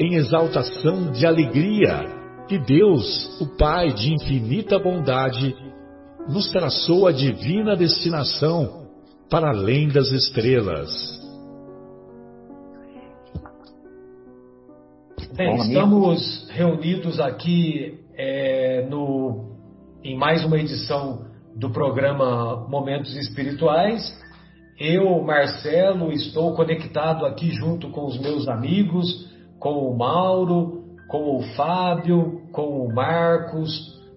em exaltação de alegria que Deus, o Pai de infinita bondade, nos traçou a divina destinação para além das estrelas. Bem, estamos reunidos aqui é, no, em mais uma edição do programa Momentos Espirituais. Eu, Marcelo, estou conectado aqui junto com os meus amigos, com o Mauro, com o Fábio, com o Marcos,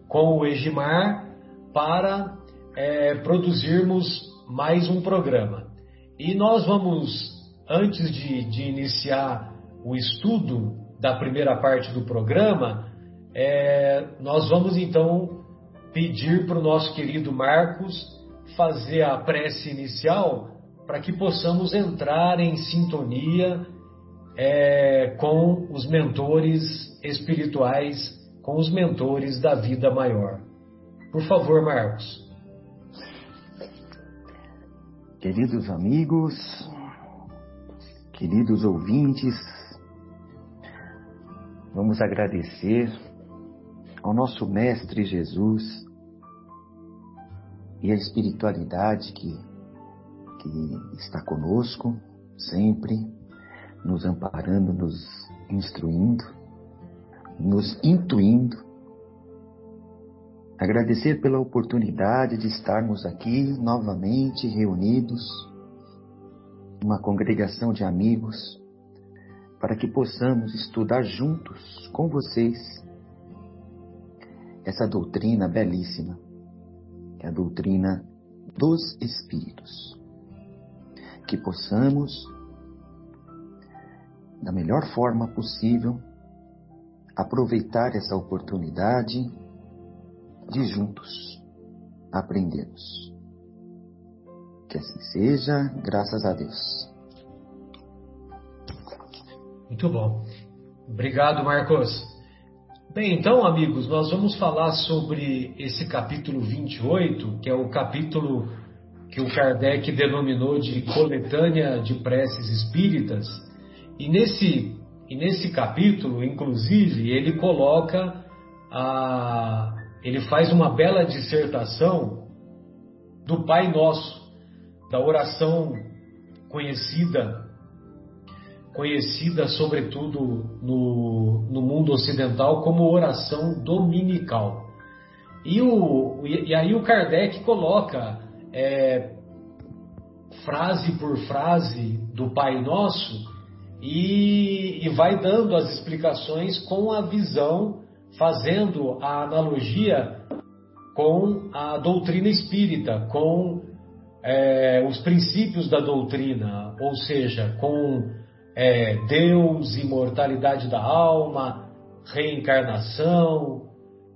com o Egimar, para é, produzirmos mais um programa. E nós vamos, antes de, de iniciar o estudo da primeira parte do programa, é, nós vamos então pedir para o nosso querido Marcos fazer a prece inicial para que possamos entrar em sintonia é, com os mentores espirituais, com os mentores da vida maior. Por favor, Marcos. Queridos amigos, queridos ouvintes, vamos agradecer ao nosso Mestre Jesus e a espiritualidade que, que está conosco sempre nos amparando, nos instruindo, nos intuindo. Agradecer pela oportunidade de estarmos aqui novamente reunidos, uma congregação de amigos, para que possamos estudar juntos com vocês essa doutrina belíssima, que é a doutrina dos Espíritos. Que possamos da melhor forma possível, aproveitar essa oportunidade de juntos aprendermos. Que assim seja, graças a Deus. Muito bom. Obrigado, Marcos. Bem, então, amigos, nós vamos falar sobre esse capítulo 28, que é o capítulo que o Kardec denominou de Coletânea de Preces Espíritas e nesse, e nesse capítulo, inclusive, ele coloca a. Ele faz uma bela dissertação do Pai Nosso, da oração conhecida, conhecida sobretudo no, no mundo ocidental como oração dominical. E, o, e aí o Kardec coloca é, frase por frase do Pai Nosso e, e vai dando as explicações com a visão, fazendo a analogia com a doutrina espírita, com é, os princípios da doutrina, ou seja, com é, Deus, imortalidade da alma, reencarnação,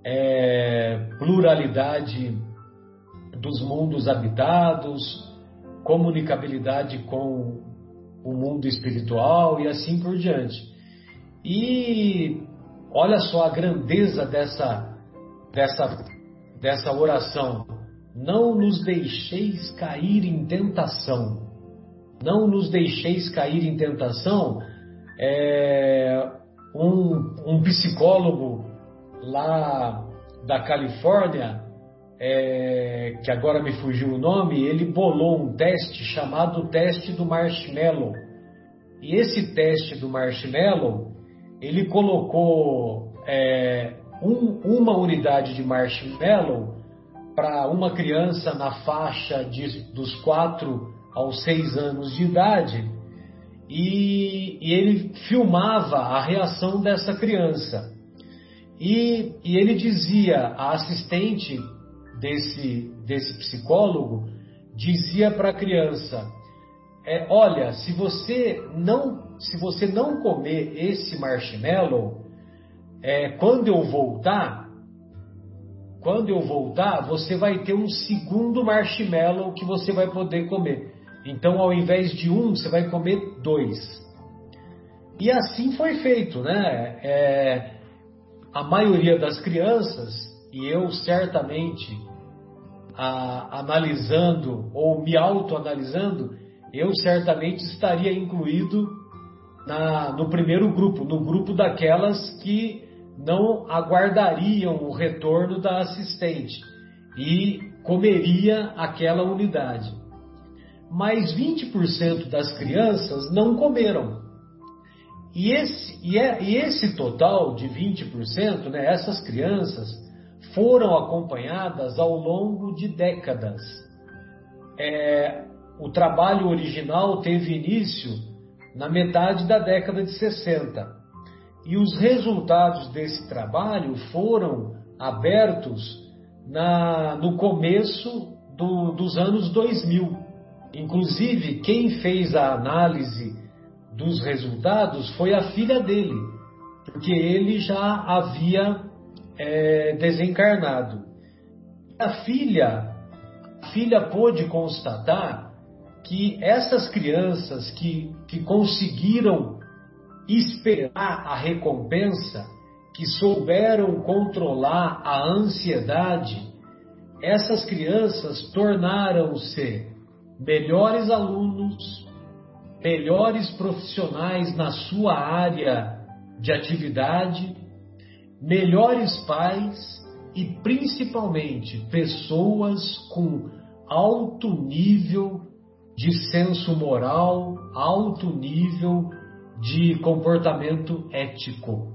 é, pluralidade dos mundos habitados, comunicabilidade com o mundo espiritual e assim por diante. E olha só a grandeza dessa, dessa, dessa oração. Não nos deixeis cair em tentação. Não nos deixeis cair em tentação. É, um, um psicólogo lá da Califórnia, é, que agora me fugiu o nome, ele bolou um teste chamado teste do marshmallow. E esse teste do marshmallow, ele colocou é, um, uma unidade de marshmallow para uma criança na faixa de, dos 4 aos 6 anos de idade e, e, ele filmava a reação dessa criança. E, e ele dizia, a assistente desse, desse psicólogo dizia para a criança: é, olha, se você não se você não comer esse marshmallow, é, quando eu voltar, quando eu voltar, você vai ter um segundo marshmallow que você vai poder comer. Então, ao invés de um, você vai comer dois. E assim foi feito, né? É, a maioria das crianças, e eu certamente a, analisando ou me autoanalisando, eu certamente estaria incluído na, no primeiro grupo, no grupo daquelas que não aguardariam o retorno da assistente e comeria aquela unidade. Mas 20% das crianças não comeram. E esse, e, é, e esse total de 20%, né, essas crianças, foram acompanhadas ao longo de décadas. É, o trabalho original teve início na metade da década de 60 e os resultados desse trabalho foram abertos na, no começo do, dos anos 2000. Inclusive, quem fez a análise dos resultados foi a filha dele, porque ele já havia é, desencarnado. A filha, a filha pôde constatar que essas crianças que, que conseguiram esperar a recompensa, que souberam controlar a ansiedade, essas crianças tornaram-se melhores alunos, melhores profissionais na sua área de atividade, melhores pais e principalmente pessoas com alto nível de senso moral, alto nível de comportamento ético.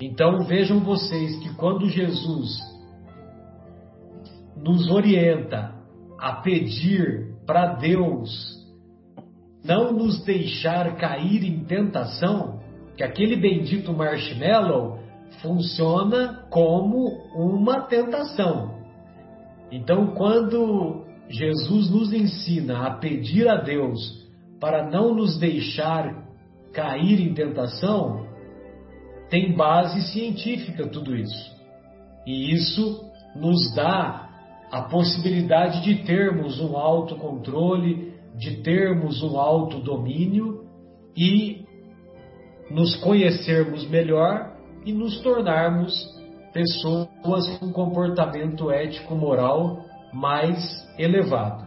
Então vejam vocês que quando Jesus nos orienta a pedir para Deus não nos deixar cair em tentação, que aquele bendito marshmallow funciona como uma tentação. Então, quando Jesus nos ensina a pedir a Deus para não nos deixar cair em tentação, tem base científica tudo isso. E isso nos dá a possibilidade de termos um autocontrole, de termos um autodomínio e nos conhecermos melhor e nos tornarmos pessoas com comportamento ético-moral mais elevado.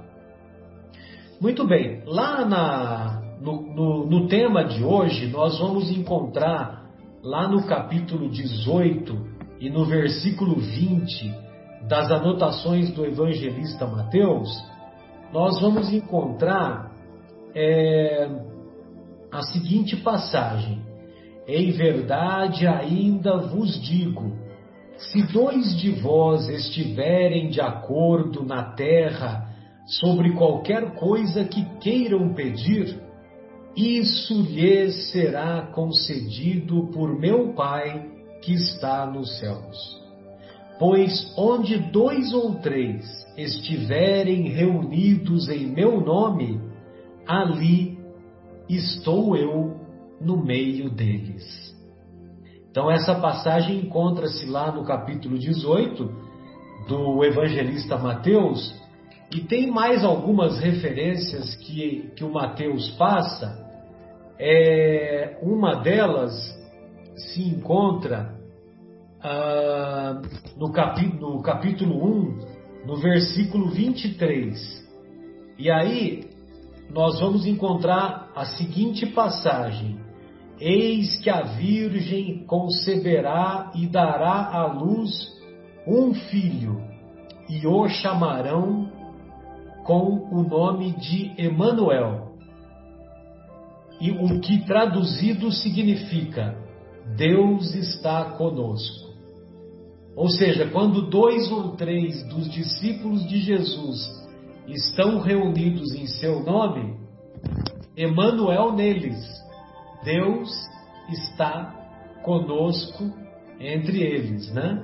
Muito bem, lá na, no, no, no tema de hoje, nós vamos encontrar lá no capítulo 18 e no versículo 20 das anotações do evangelista Mateus, nós vamos encontrar é, a seguinte passagem: Em verdade ainda vos digo, se dois de vós estiverem de acordo na terra sobre qualquer coisa que queiram pedir, isso lhes será concedido por meu Pai que está nos céus. Pois onde dois ou três estiverem reunidos em meu nome, ali estou eu no meio deles. Então, essa passagem encontra-se lá no capítulo 18 do evangelista Mateus, e tem mais algumas referências que, que o Mateus passa. É, uma delas se encontra ah, no, capítulo, no capítulo 1, no versículo 23. E aí nós vamos encontrar a seguinte passagem: Eis que a Virgem conceberá e dará à luz um filho, e o chamarão com o nome de Emanuel. E o que traduzido significa Deus está conosco. Ou seja, quando dois ou três dos discípulos de Jesus estão reunidos em seu nome, Emmanuel neles, Deus está conosco entre eles, né?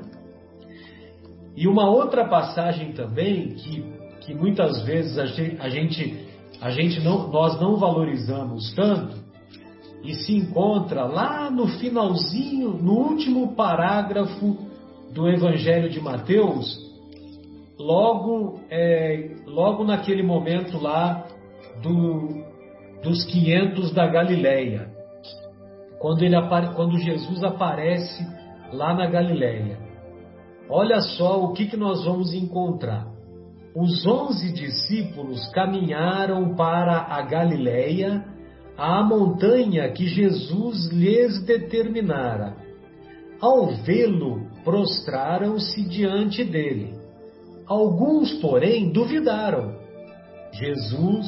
E uma outra passagem também que, que muitas vezes a gente, a gente, não, nós não valorizamos tanto e se encontra lá no finalzinho, no último parágrafo do Evangelho de Mateus, logo, é, logo naquele momento lá do, dos 500 da Galileia, quando, ele, quando Jesus aparece lá na Galileia. Olha só o que, que nós vamos encontrar. Os onze discípulos caminharam para a Galileia, a montanha que Jesus lhes determinara. Ao vê-lo, prostraram-se diante dele. Alguns, porém, duvidaram. Jesus,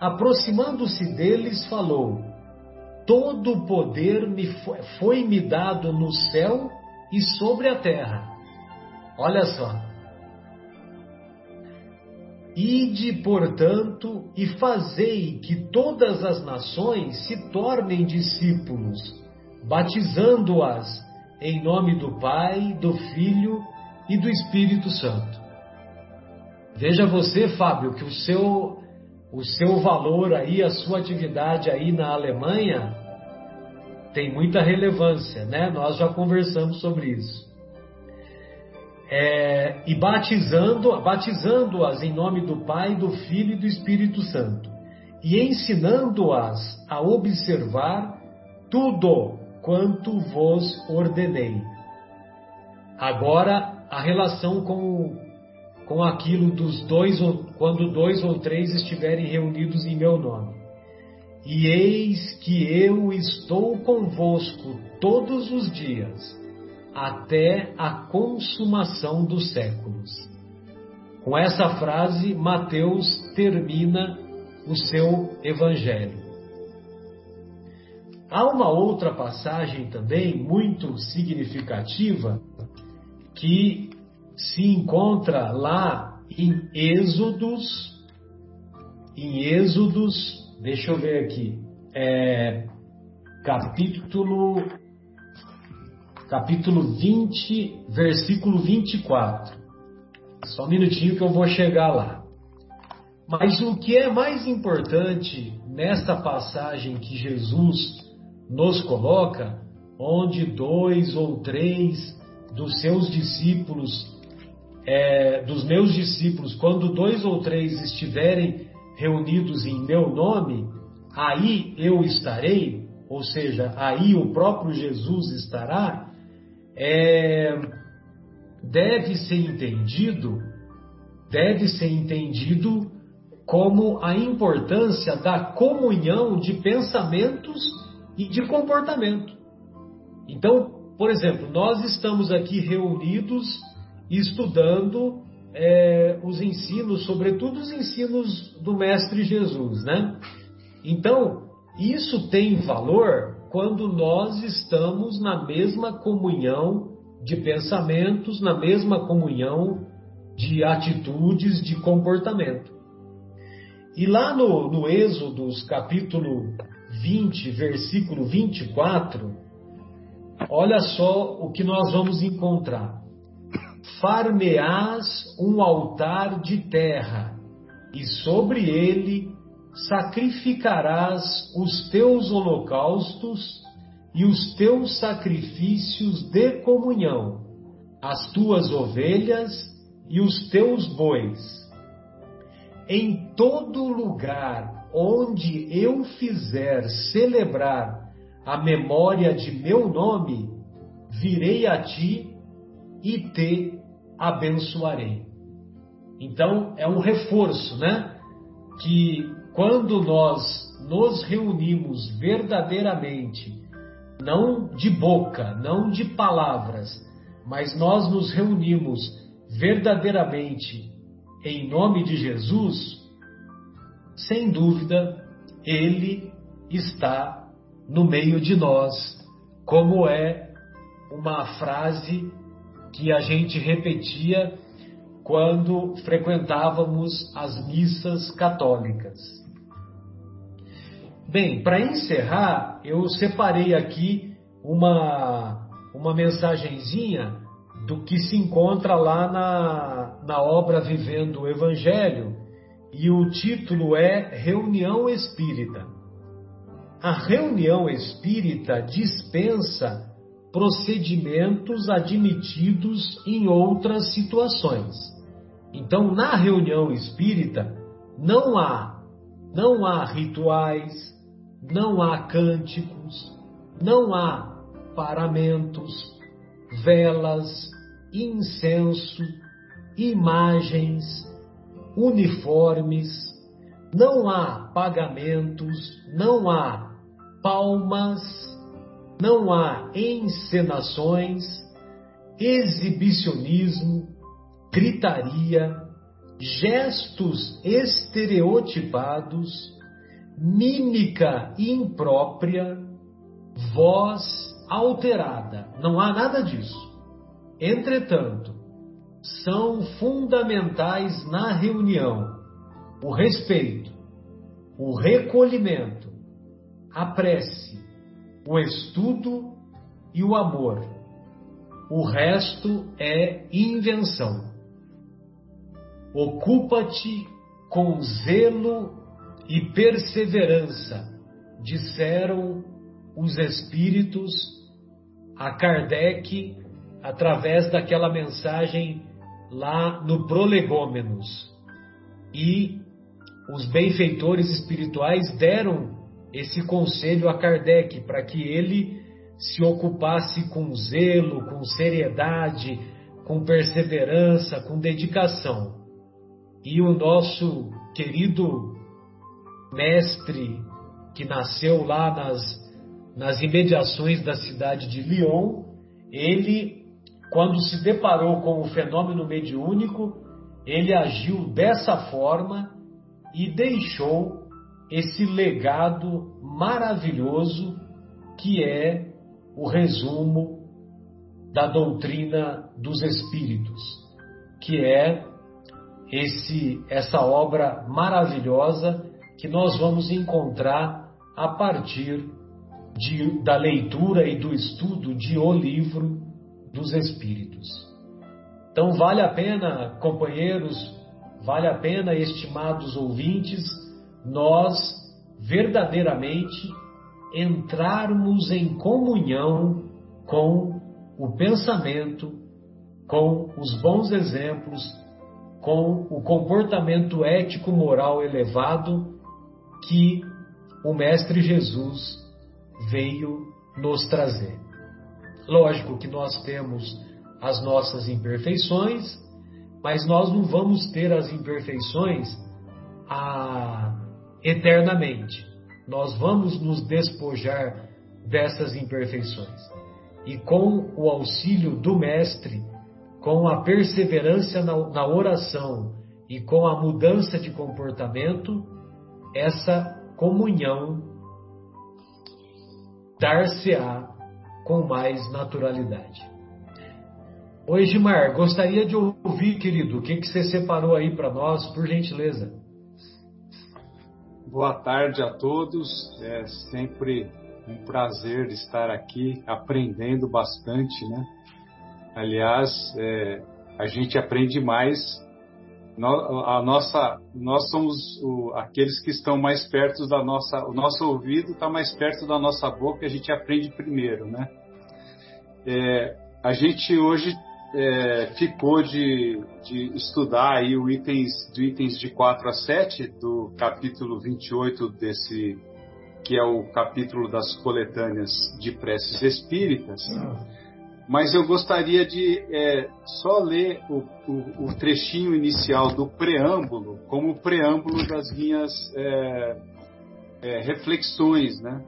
aproximando-se deles, falou: Todo o poder me foi me dado no céu e sobre a terra. Olha só. Ide, portanto, e fazei que todas as nações se tornem discípulos, batizando-as em nome do Pai, do Filho e do Espírito Santo. Veja você, Fábio, que o seu o seu valor aí, a sua atividade aí na Alemanha tem muita relevância, né? Nós já conversamos sobre isso. É, e batizando, batizando-as em nome do Pai, do Filho e do Espírito Santo, e ensinando-as a observar tudo quanto vos ordenei. Agora, a relação com, com aquilo dos dois, quando dois ou três estiverem reunidos em meu nome. E eis que eu estou convosco todos os dias, até a consumação dos séculos. Com essa frase, Mateus termina o seu evangelho. Há uma outra passagem também muito significativa que se encontra lá em Êxodos, em Êxodos, deixa eu ver aqui, é, capítulo capítulo 20, versículo 24. Só um minutinho que eu vou chegar lá. Mas o que é mais importante nessa passagem que Jesus nos coloca, onde dois ou três dos seus discípulos, é, dos meus discípulos, quando dois ou três estiverem reunidos em meu nome, aí eu estarei, ou seja, aí o próprio Jesus estará, é, deve ser entendido, deve ser entendido como a importância da comunhão de pensamentos e de comportamento. Então, por exemplo, nós estamos aqui reunidos estudando é, os ensinos, sobretudo os ensinos do Mestre Jesus, né? Então, isso tem valor quando nós estamos na mesma comunhão de pensamentos, na mesma comunhão de atitudes, de comportamento. E lá no, no Êxodo, capítulo 20, versículo 24, olha só o que nós vamos encontrar. Farmeás um altar de terra, e sobre ele sacrificarás os teus holocaustos e os teus sacrifícios de comunhão, as tuas ovelhas e os teus bois. Em todo lugar onde eu fizer celebrar a memória de meu nome, virei a ti e te abençoarei. Então, é um reforço, né? Que quando nós nos reunimos verdadeiramente, não de boca, não de palavras, mas nós nos reunimos verdadeiramente em nome de Jesus, sem dúvida, Ele está no meio de nós, como é uma frase que a gente repetia quando frequentávamos as missas católicas. Bem, para encerrar, eu separei aqui uma, uma mensagenzinha do que se encontra lá na, na obra Vivendo o Evangelho, e o título é Reunião Espírita. A reunião espírita dispensa procedimentos admitidos em outras situações. Então, na reunião espírita, não há, não há rituais, não há cânticos, não há paramentos, velas, incenso, imagens, uniformes, não há pagamentos, não há palmas, não há encenações, exibicionismo, gritaria, gestos estereotipados, mímica imprópria, voz alterada. Não há nada disso. Entretanto, são fundamentais na reunião o respeito, o recolhimento, a prece, o estudo e o amor. O resto é invenção. Ocupa-te com zelo e perseverança, disseram os espíritos a Kardec através daquela mensagem lá no Prolegômenos. E os benfeitores espirituais deram esse conselho a Kardec para que ele se ocupasse com zelo, com seriedade, com perseverança, com dedicação. E o nosso querido mestre, que nasceu lá nas, nas imediações da cidade de Lyon, ele, quando se deparou com o fenômeno mediúnico, ele agiu dessa forma e deixou esse legado maravilhoso que é o resumo da doutrina dos espíritos, que é esse essa obra maravilhosa que nós vamos encontrar a partir de, da leitura e do estudo de O Livro dos Espíritos. Então, vale a pena, companheiros, vale a pena, estimados ouvintes, nós verdadeiramente entrarmos em comunhão com o pensamento, com os bons exemplos, com o comportamento ético-moral elevado que o Mestre Jesus veio nos trazer. Lógico que nós temos as nossas imperfeições, mas nós não vamos ter as imperfeições a, eternamente. Nós vamos nos despojar dessas imperfeições. E com o auxílio do Mestre, com a perseverança na, na oração e com a mudança de comportamento, essa comunhão dar-se-á com mais naturalidade. Oi, Gilmar, gostaria de ouvir, querido, o que, que você separou aí para nós, por gentileza. Boa tarde a todos. É sempre um prazer estar aqui aprendendo bastante, né? Aliás, é, a gente aprende mais a nossa, nós somos o, aqueles que estão mais perto da nossa, o nosso ouvido está mais perto da nossa boca, a gente aprende primeiro, né? É, a gente hoje é, ficou de, de estudar aí o itens, do itens de 4 a 7 do capítulo 28 desse, que é o capítulo das coletâneas de preces espíritas. Mas eu gostaria de é, só ler o, o, o, trechinho inicial do preâmbulo, como preâmbulo das minhas é, é, reflexões, né?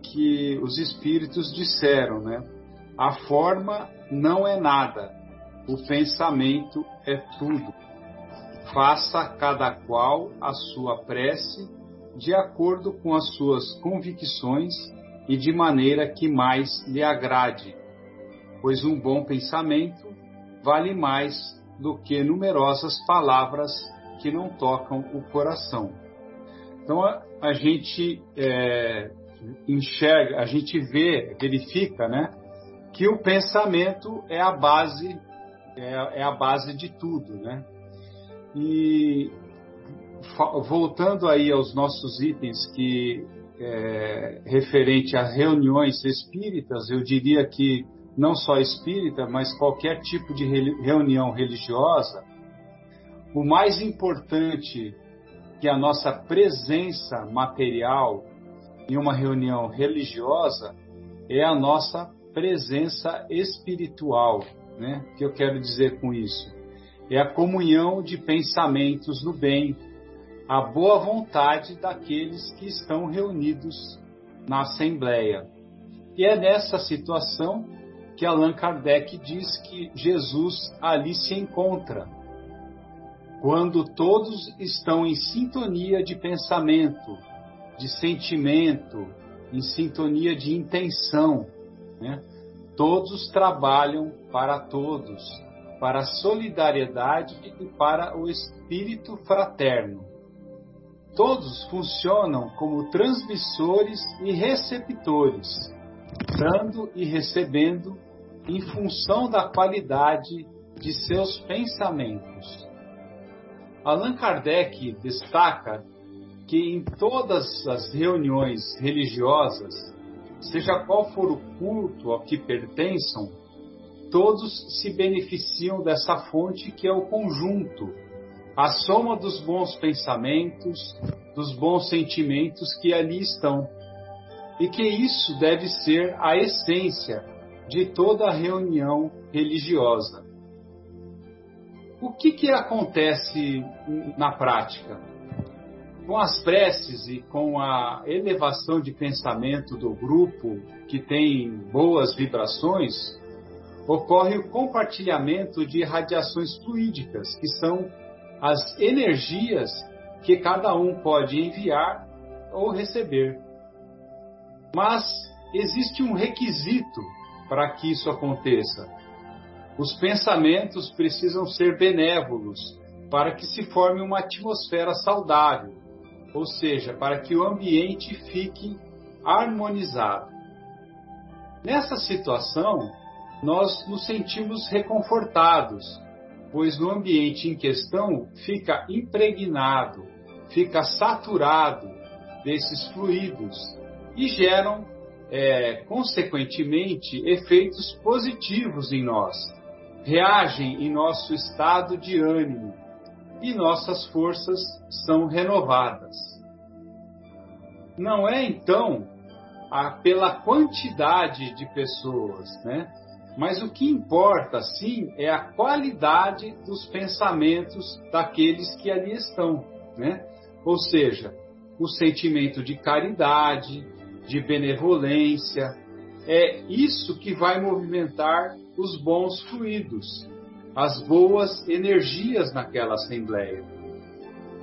Que os espíritos disseram, né? A forma não é nada, o pensamento é tudo. Faça cada qual a sua prece de acordo com as suas convicções e de maneira que mais lhe agrade pois um bom pensamento vale mais do que numerosas palavras que não tocam o coração. Então a, a gente é, enxerga, a gente vê, verifica, né, que o pensamento é a base é, é a base de tudo, né? E voltando aí aos nossos itens que é, referente a reuniões espíritas, eu diria que não só espírita, mas qualquer tipo de reunião religiosa, o mais importante que a nossa presença material em uma reunião religiosa é a nossa presença espiritual, né? O que eu quero dizer com isso? É a comunhão de pensamentos no bem, a boa vontade daqueles que estão reunidos na Assembleia. E é nessa situação que Allan Kardec diz que Jesus ali se encontra. Quando todos estão em sintonia de pensamento, de sentimento, em sintonia de intenção, né? todos trabalham para todos, para a solidariedade e para o espírito fraterno. Todos funcionam como transmissores e receptores, dando e recebendo em função da qualidade de seus pensamentos. Allan Kardec destaca que em todas as reuniões religiosas, seja qual for o culto ao que pertençam, todos se beneficiam dessa fonte que é o conjunto, a soma dos bons pensamentos, dos bons sentimentos que ali estão. E que isso deve ser a essência de toda reunião religiosa. O que, que acontece na prática? Com as preces e com a elevação de pensamento do grupo que tem boas vibrações, ocorre o compartilhamento de radiações fluídicas, que são as energias que cada um pode enviar ou receber. Mas existe um requisito para que isso aconteça. Os pensamentos precisam ser benévolos para que se forme uma atmosfera saudável, ou seja, para que o ambiente fique harmonizado. Nessa situação, nós nos sentimos reconfortados, pois no ambiente em questão fica impregnado, fica saturado desses fluidos e geram é, consequentemente, efeitos positivos em nós, reagem em nosso estado de ânimo e nossas forças são renovadas. Não é então a, pela quantidade de pessoas, né? Mas o que importa, sim, é a qualidade dos pensamentos daqueles que ali estão, né? Ou seja, o sentimento de caridade, de benevolência. É isso que vai movimentar os bons fluidos, as boas energias naquela assembleia.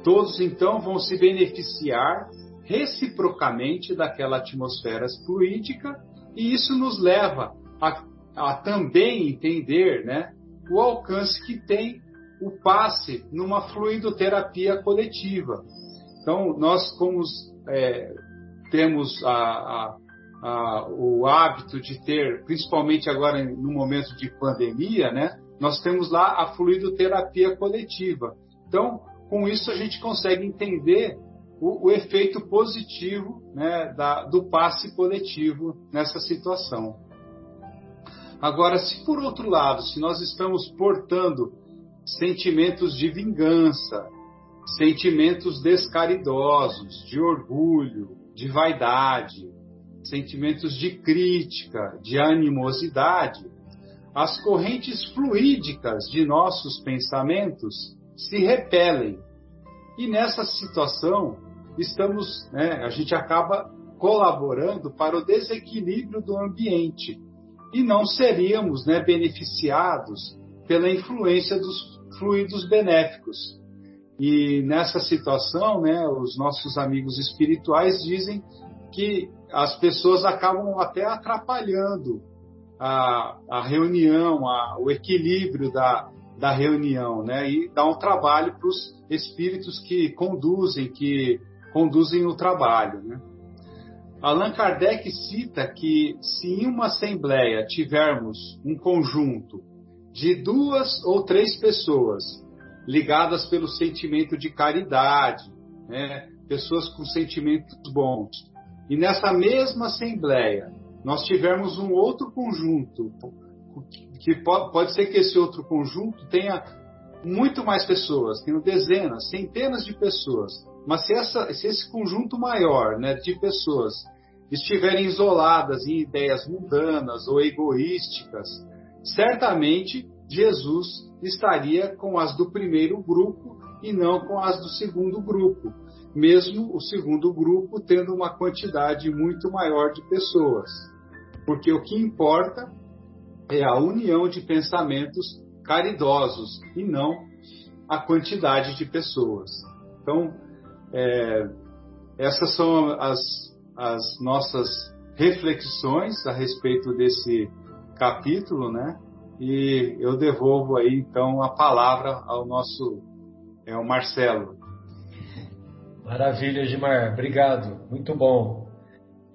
Todos então vão se beneficiar reciprocamente daquela atmosfera fluídica e isso nos leva a, a também entender né, o alcance que tem o passe numa fluidoterapia coletiva. Então, nós, como é, temos a, a, a, o hábito de ter, principalmente agora no momento de pandemia, né? Nós temos lá a fluidoterapia coletiva. Então, com isso a gente consegue entender o, o efeito positivo né, da, do passe coletivo nessa situação. Agora, se por outro lado, se nós estamos portando sentimentos de vingança, sentimentos descaridosos, de orgulho, de vaidade, sentimentos de crítica, de animosidade, as correntes fluídicas de nossos pensamentos se repelem. E nessa situação, estamos, né, a gente acaba colaborando para o desequilíbrio do ambiente e não seríamos né, beneficiados pela influência dos fluidos benéficos. E nessa situação, né, os nossos amigos espirituais dizem que as pessoas acabam até atrapalhando a, a reunião, a, o equilíbrio da, da reunião, né? E dá um trabalho para os espíritos que conduzem, que conduzem o trabalho, né? Allan Kardec cita que se em uma assembleia tivermos um conjunto de duas ou três pessoas ligadas pelo sentimento de caridade, né? pessoas com sentimentos bons, e nessa mesma assembleia nós tivermos um outro conjunto, que pode, ser que esse outro conjunto tenha muito mais pessoas, tenha dezenas, centenas de pessoas, mas se, essa, se esse conjunto maior né, de pessoas estiverem isoladas em ideias mundanas ou egoísticas, certamente Jesus estaria com as do primeiro grupo e não com as do segundo grupo, mesmo o segundo grupo tendo uma quantidade muito maior de pessoas. Porque o que importa é a união de pensamentos caridosos e não a quantidade de pessoas. Então, é, essas são as, as nossas reflexões a respeito desse capítulo, né? E eu devolvo aí então a palavra ao nosso é o Marcelo. Maravilha, Gilmar. Obrigado. Muito bom.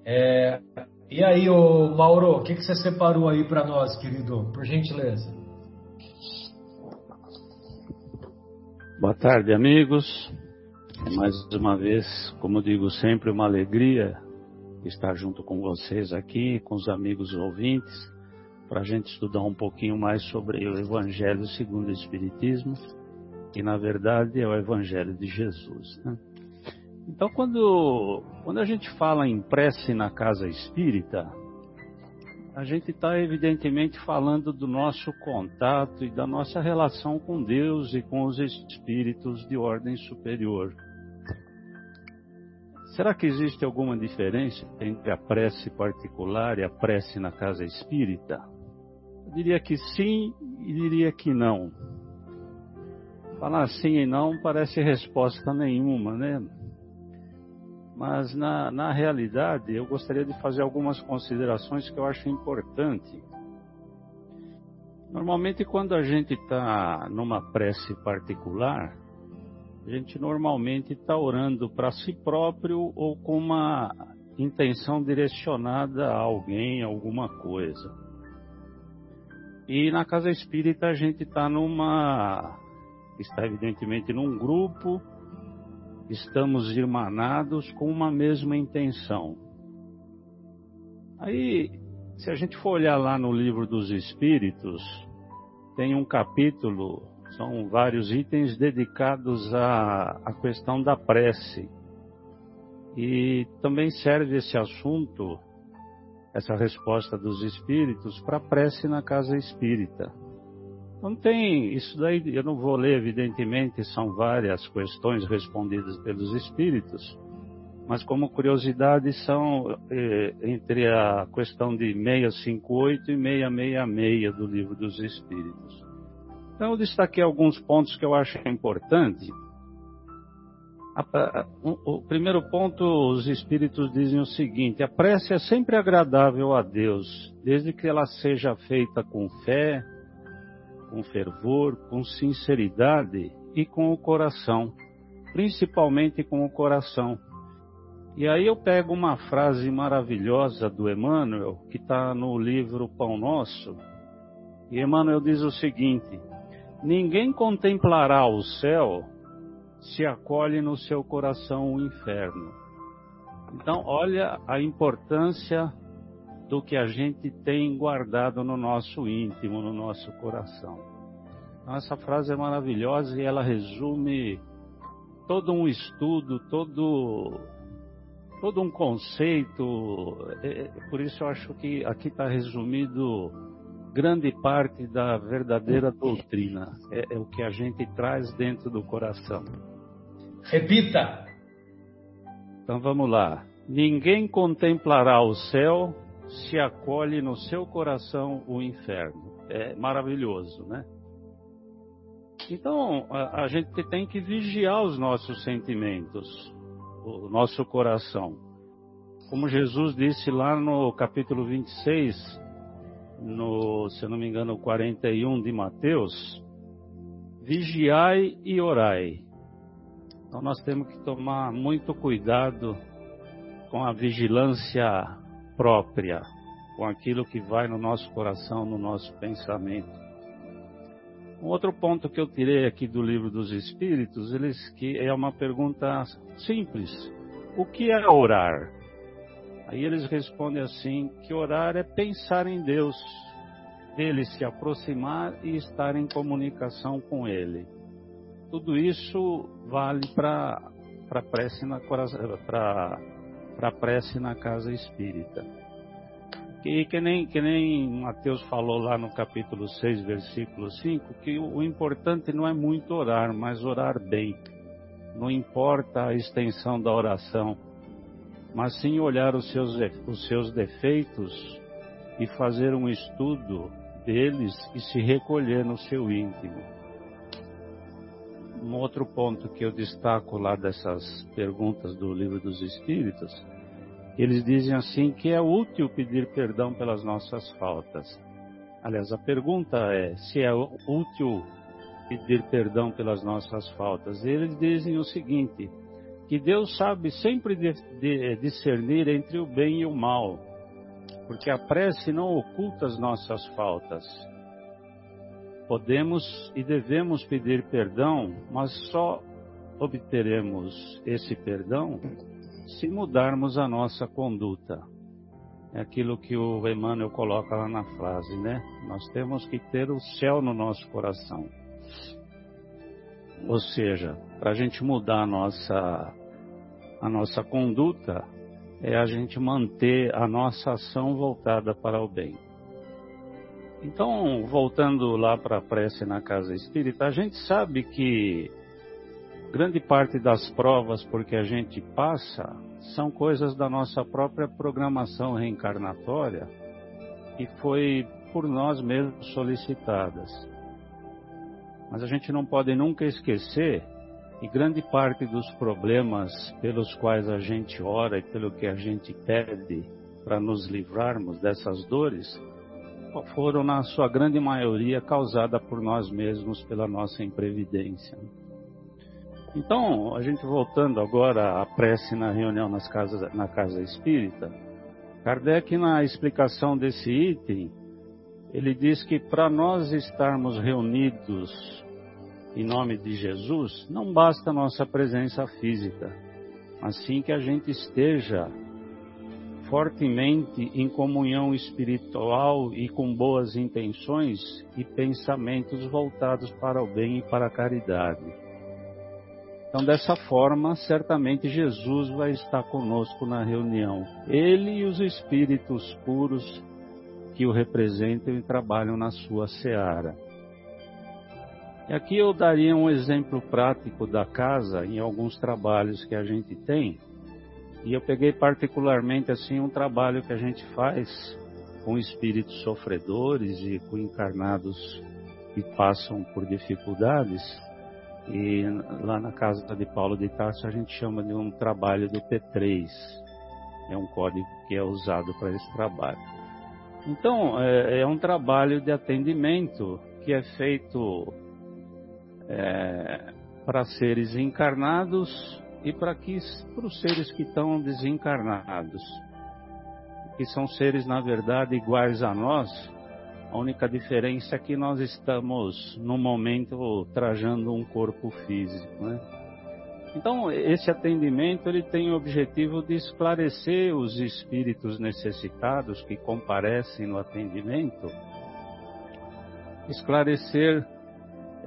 É, e aí, ô Mauro, o que, que você separou aí para nós, querido? Por gentileza. Boa tarde, amigos. Mais uma vez, como digo sempre, uma alegria estar junto com vocês aqui, com os amigos ouvintes, para a gente estudar um pouquinho mais sobre o Evangelho segundo o Espiritismo, que na verdade é o Evangelho de Jesus. Né? Então, quando, quando a gente fala em prece na casa espírita, a gente está evidentemente falando do nosso contato e da nossa relação com Deus e com os espíritos de ordem superior. Será que existe alguma diferença entre a prece particular e a prece na casa espírita? Eu diria que sim e diria que não. Falar sim e não parece resposta nenhuma, né? Mas na, na realidade eu gostaria de fazer algumas considerações que eu acho importante. Normalmente quando a gente está numa prece particular, a gente normalmente está orando para si próprio ou com uma intenção direcionada a alguém, alguma coisa. E na casa espírita a gente está numa. está evidentemente num grupo estamos irmanados com uma mesma intenção. Aí, se a gente for olhar lá no livro dos Espíritos, tem um capítulo, são vários itens dedicados à, à questão da prece. E também serve esse assunto, essa resposta dos Espíritos, para prece na casa espírita. Não tem, isso daí eu não vou ler, evidentemente, são várias questões respondidas pelos espíritos, mas como curiosidade são eh, entre a questão de 658 e 666 do livro dos espíritos. Então eu destaquei alguns pontos que eu acho importante. O primeiro ponto, os espíritos dizem o seguinte: a prece é sempre agradável a Deus, desde que ela seja feita com fé, com fervor, com sinceridade e com o coração, principalmente com o coração. E aí eu pego uma frase maravilhosa do Emmanuel, que está no livro Pão Nosso, e Emmanuel diz o seguinte: Ninguém contemplará o céu se acolhe no seu coração o inferno. Então, olha a importância do que a gente tem guardado no nosso íntimo, no nosso coração. Então, essa frase é maravilhosa e ela resume todo um estudo, todo, todo um conceito. É, é por isso eu acho que aqui está resumido grande parte da verdadeira doutrina. É, é o que a gente traz dentro do coração. Repita! Então vamos lá. Ninguém contemplará o céu se acolhe no seu coração o inferno. É maravilhoso, né? Então, a, a gente tem que vigiar os nossos sentimentos, o nosso coração. Como Jesus disse lá no capítulo 26, no, se eu não me engano, 41 de Mateus, vigiai e orai. Então nós temos que tomar muito cuidado com a vigilância própria, com aquilo que vai no nosso coração, no nosso pensamento. Um outro ponto que eu tirei aqui do livro dos Espíritos, eles que é uma pergunta simples: o que é orar? Aí eles respondem assim: que orar é pensar em Deus, dele se aproximar e estar em comunicação com Ele. Tudo isso vale para a prece na para prece na casa espírita. E que nem, que nem Mateus falou lá no capítulo 6, versículo 5, que o importante não é muito orar, mas orar bem. Não importa a extensão da oração, mas sim olhar os seus, os seus defeitos e fazer um estudo deles e se recolher no seu íntimo. Um outro ponto que eu destaco lá dessas perguntas do Livro dos Espíritos, eles dizem assim que é útil pedir perdão pelas nossas faltas. Aliás, a pergunta é se é útil pedir perdão pelas nossas faltas. Eles dizem o seguinte: que Deus sabe sempre discernir entre o bem e o mal porque a prece não oculta as nossas faltas. Podemos e devemos pedir perdão, mas só obteremos esse perdão se mudarmos a nossa conduta. É aquilo que o Emmanuel coloca lá na frase, né? Nós temos que ter o céu no nosso coração. Ou seja, para a gente mudar a nossa, a nossa conduta, é a gente manter a nossa ação voltada para o bem. Então, voltando lá para a prece na casa espírita, a gente sabe que grande parte das provas porque a gente passa são coisas da nossa própria programação reencarnatória e foi por nós mesmos solicitadas. Mas a gente não pode nunca esquecer e grande parte dos problemas pelos quais a gente ora e pelo que a gente pede para nos livrarmos dessas dores foram, na sua grande maioria, causadas por nós mesmos, pela nossa imprevidência. Então, a gente voltando agora à prece na reunião nas casas, na casa espírita, Kardec, na explicação desse item, ele diz que para nós estarmos reunidos em nome de Jesus, não basta nossa presença física, assim que a gente esteja fortemente em comunhão espiritual e com boas intenções e pensamentos voltados para o bem e para a caridade. Então, dessa forma, certamente Jesus vai estar conosco na reunião. Ele e os espíritos puros que o representam e trabalham na sua seara. E aqui eu daria um exemplo prático da casa em alguns trabalhos que a gente tem. E eu peguei particularmente assim um trabalho que a gente faz com espíritos sofredores e com encarnados que passam por dificuldades. E lá na casa de Paulo de Tarso a gente chama de um trabalho do P3. É um código que é usado para esse trabalho. Então, é, é um trabalho de atendimento que é feito é, para seres encarnados e para, que, para os seres que estão desencarnados, que são seres, na verdade, iguais a nós. A única diferença é que nós estamos, no momento, trajando um corpo físico. Né? Então, esse atendimento ele tem o objetivo de esclarecer os espíritos necessitados que comparecem no atendimento, esclarecer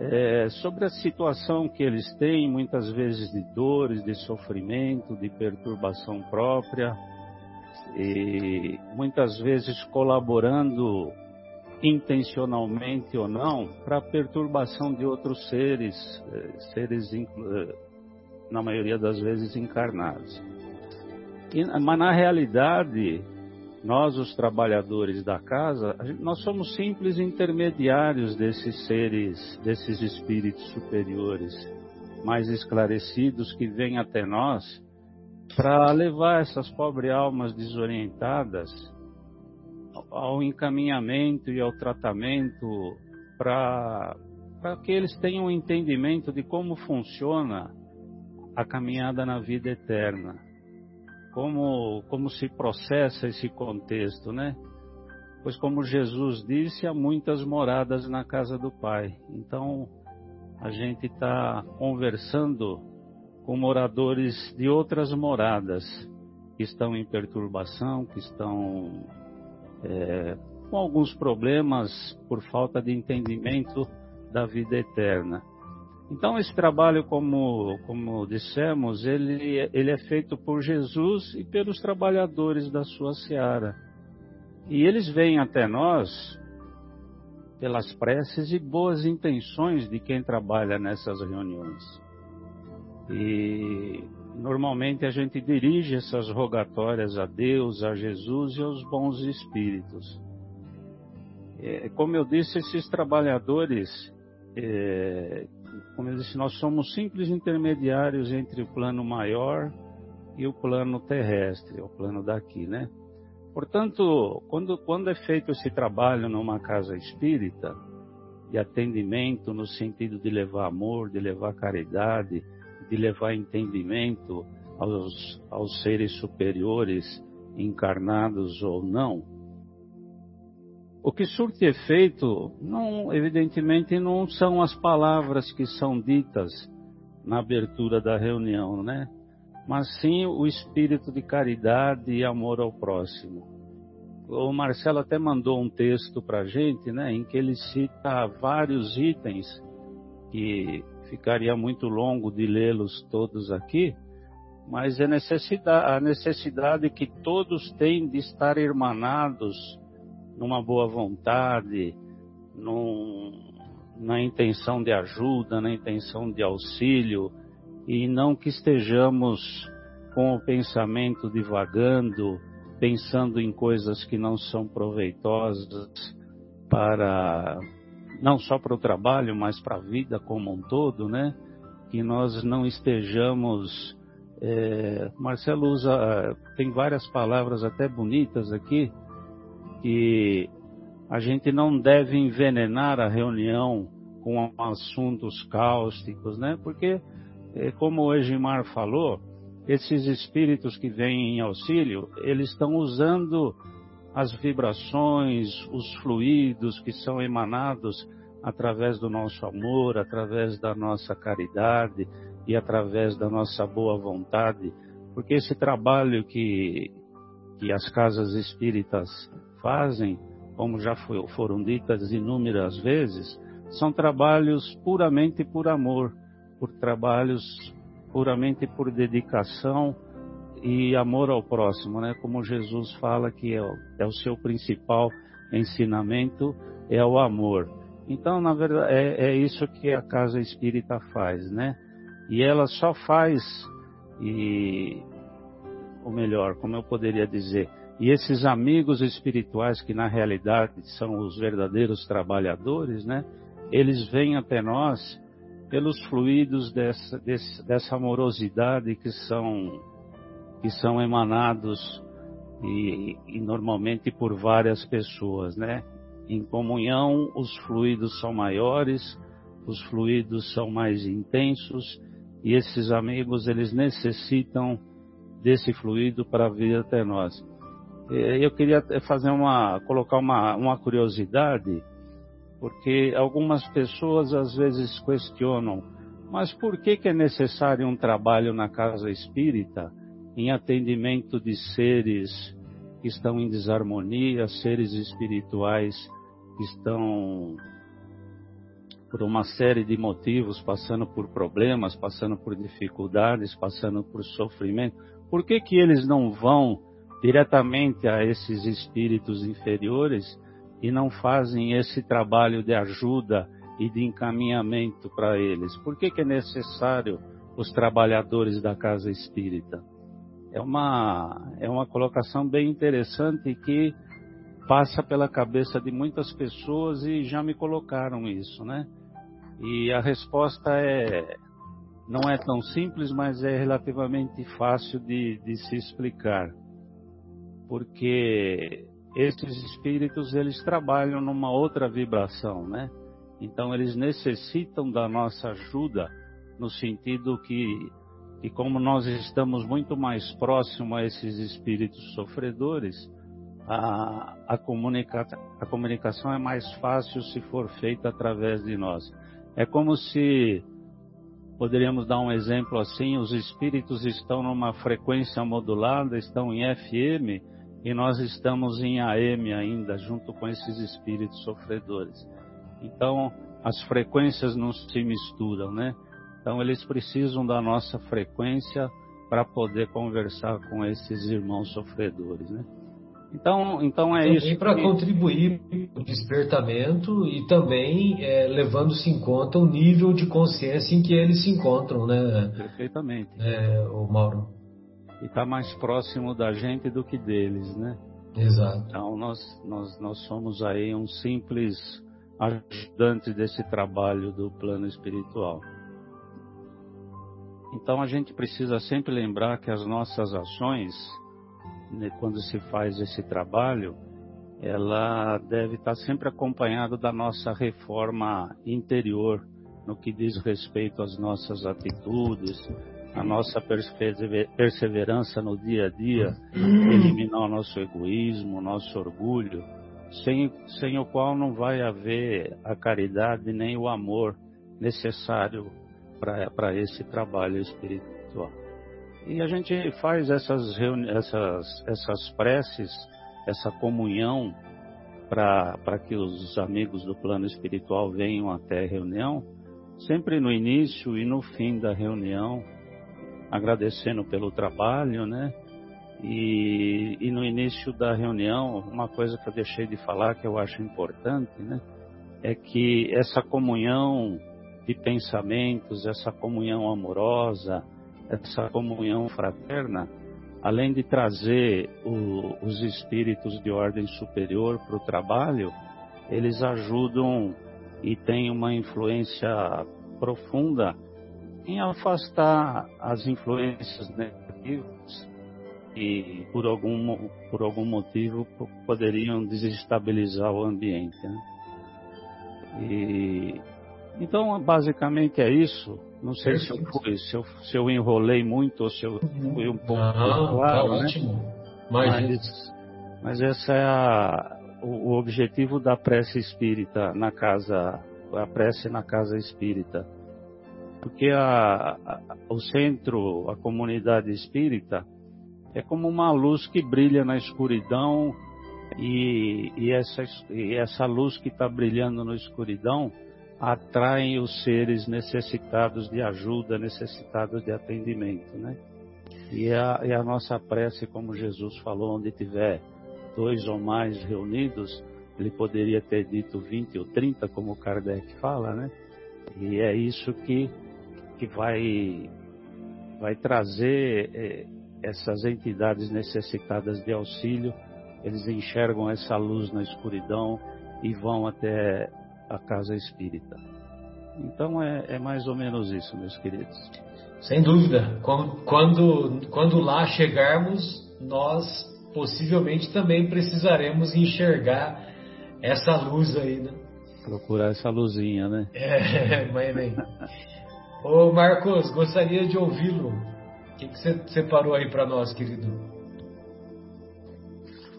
é, sobre a situação que eles têm, muitas vezes de dores, de sofrimento, de perturbação própria, e muitas vezes colaborando intencionalmente ou não para a perturbação de outros seres, é, seres é, na maioria das vezes encarnados. Mas na realidade, nós, os trabalhadores da casa, nós somos simples intermediários desses seres, desses espíritos superiores, mais esclarecidos que vêm até nós para levar essas pobres almas desorientadas ao encaminhamento e ao tratamento para que eles tenham um entendimento de como funciona a caminhada na vida eterna, como, como se processa esse contexto, né? Pois, como Jesus disse, há muitas moradas na casa do Pai. Então, a gente está conversando com moradores de outras moradas que estão em perturbação, que estão é, com alguns problemas por falta de entendimento da vida eterna. Então esse trabalho, como, como dissemos, ele, ele é feito por Jesus e pelos trabalhadores da sua seara. E eles vêm até nós pelas preces e boas intenções de quem trabalha nessas reuniões. E normalmente a gente dirige essas rogatórias a Deus, a Jesus e aos bons espíritos. É, como eu disse, esses trabalhadores, é, como eu disse, nós somos simples intermediários entre o plano maior e o plano terrestre, o plano daqui, né? Portanto, quando, quando é feito esse trabalho numa casa espírita, de atendimento no sentido de levar amor, de levar caridade, de levar entendimento aos, aos seres superiores, encarnados ou não, o que surte efeito, não, evidentemente, não são as palavras que são ditas na abertura da reunião, né? Mas sim o espírito de caridade e amor ao próximo. O Marcelo até mandou um texto para a gente, né, em que ele cita vários itens que ficaria muito longo de lê-los todos aqui, mas é necessidade, a necessidade que todos têm de estar irmanados numa boa vontade, num, na intenção de ajuda, na intenção de auxílio, e não que estejamos com o pensamento divagando, pensando em coisas que não são proveitosas para não só para o trabalho, mas para a vida como um todo, né? Que nós não estejamos. É, Marcelo usa, tem várias palavras até bonitas aqui, que a gente não deve envenenar a reunião com assuntos cáusticos, né? Porque, é, como o Egimar falou, esses espíritos que vêm em auxílio, eles estão usando as vibrações, os fluidos que são emanados através do nosso amor, através da nossa caridade e através da nossa boa vontade, porque esse trabalho que, que as casas espíritas fazem, como já foi, foram ditas inúmeras vezes, são trabalhos puramente por amor, por trabalhos puramente por dedicação e amor ao próximo, né? Como Jesus fala que é é o seu principal ensinamento é o amor. Então, na verdade, é, é isso que a casa espírita faz, né? E ela só faz e ou melhor, como eu poderia dizer, e esses amigos espirituais que na realidade são os verdadeiros trabalhadores, né? Eles vêm até nós pelos fluidos dessa, dessa amorosidade que são que são emanados e, e, normalmente por várias pessoas, né? Em comunhão, os fluidos são maiores, os fluidos são mais intensos e esses amigos eles necessitam desse fluido para vir até nós. Eu queria fazer uma colocar uma, uma curiosidade, porque algumas pessoas às vezes questionam, mas por que, que é necessário um trabalho na casa espírita? em atendimento de seres que estão em desarmonia, seres espirituais que estão por uma série de motivos, passando por problemas, passando por dificuldades, passando por sofrimento. Por que que eles não vão diretamente a esses espíritos inferiores e não fazem esse trabalho de ajuda e de encaminhamento para eles? Por que que é necessário os trabalhadores da casa espírita? é uma, é uma colocação bem interessante que passa pela cabeça de muitas pessoas e já me colocaram isso, né? E a resposta é não é tão simples, mas é relativamente fácil de, de se explicar. Porque esses espíritos eles trabalham numa outra vibração, né? Então eles necessitam da nossa ajuda no sentido que, que como nós estamos muito mais próximos a esses espíritos sofredores, a, a, comunica, a comunicação é mais fácil se for feita através de nós. É como se, poderíamos dar um exemplo assim, os espíritos estão numa frequência modulada, estão em FM, e nós estamos em AM ainda, junto com esses espíritos sofredores. Então, as frequências não se misturam, né? Então, eles precisam da nossa frequência para poder conversar com esses irmãos sofredores, né? Então, então é também isso. para que... contribuir o despertamento e também é, levando-se em conta o nível de consciência em que eles se encontram, né? Perfeitamente. É, o Mauro. E está mais próximo da gente do que deles, né? Exato. Então nós, nós, nós somos aí um simples ajudante desse trabalho do plano espiritual. Então a gente precisa sempre lembrar que as nossas ações, quando se faz esse trabalho, ela deve estar sempre acompanhada da nossa reforma interior, no que diz respeito às nossas atitudes, a nossa perseverança no dia a dia, eliminar o nosso egoísmo, o nosso orgulho, sem, sem o qual não vai haver a caridade nem o amor necessário para esse trabalho espiritual. E a gente faz essas, essas, essas preces, essa comunhão para que os amigos do plano espiritual venham até a reunião, sempre no início e no fim da reunião, agradecendo pelo trabalho, né? E, e, no início da reunião, uma coisa que eu deixei de falar que eu acho importante, né? É que essa comunhão de pensamentos, essa comunhão amorosa, essa comunhão fraterna, além de trazer o, os espíritos de ordem superior para o trabalho, eles ajudam e têm uma influência profunda em afastar as influências negativas e por algum, por algum motivo poderiam desestabilizar o ambiente. Né? E, então, basicamente é isso. Não sei se eu, fui, se, eu, se eu enrolei muito ou se eu fui um pouco Não, claro, tá né? ótimo. Mas, mas esse é a, o, o objetivo da prece espírita na casa, a prece na casa espírita porque a, a, o centro, a comunidade espírita, é como uma luz que brilha na escuridão e, e, essa, e essa luz que está brilhando na escuridão atrai os seres necessitados de ajuda, necessitados de atendimento, né? E a, e a nossa prece, como Jesus falou, onde tiver dois ou mais reunidos, ele poderia ter dito 20 ou 30, como Kardec fala, né? E é isso que que vai, vai trazer é, essas entidades necessitadas de auxílio, eles enxergam essa luz na escuridão e vão até a casa espírita. Então é, é mais ou menos isso, meus queridos. Sem dúvida. Quando, quando lá chegarmos, nós possivelmente também precisaremos enxergar essa luz aí, né? Procurar essa luzinha, né? É, mas bem. Ô Marcos, gostaria de ouvi-lo. O que, que você separou aí para nós, querido?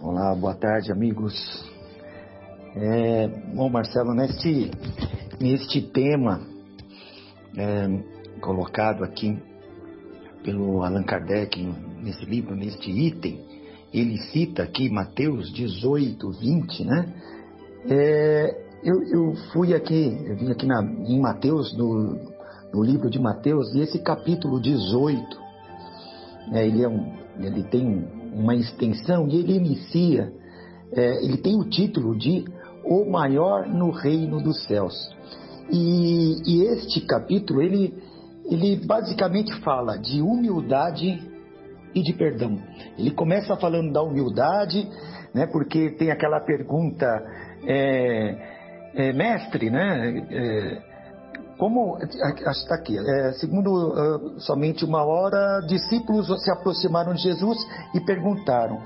Olá, boa tarde, amigos. É, bom, Marcelo, neste, neste tema é, colocado aqui pelo Allan Kardec nesse livro, neste item, ele cita aqui Mateus 18, 20, né? É, eu, eu fui aqui, eu vim aqui na, em Mateus, no, no livro de Mateus, e esse capítulo 18, né, ele, é um, ele tem uma extensão e ele inicia, é, ele tem o título de O Maior no Reino dos Céus. E, e este capítulo, ele, ele basicamente fala de humildade e de perdão. Ele começa falando da humildade, né, porque tem aquela pergunta, é, é, mestre, né, é, como está aqui, é, segundo uh, somente uma hora, discípulos se aproximaram de Jesus e perguntaram: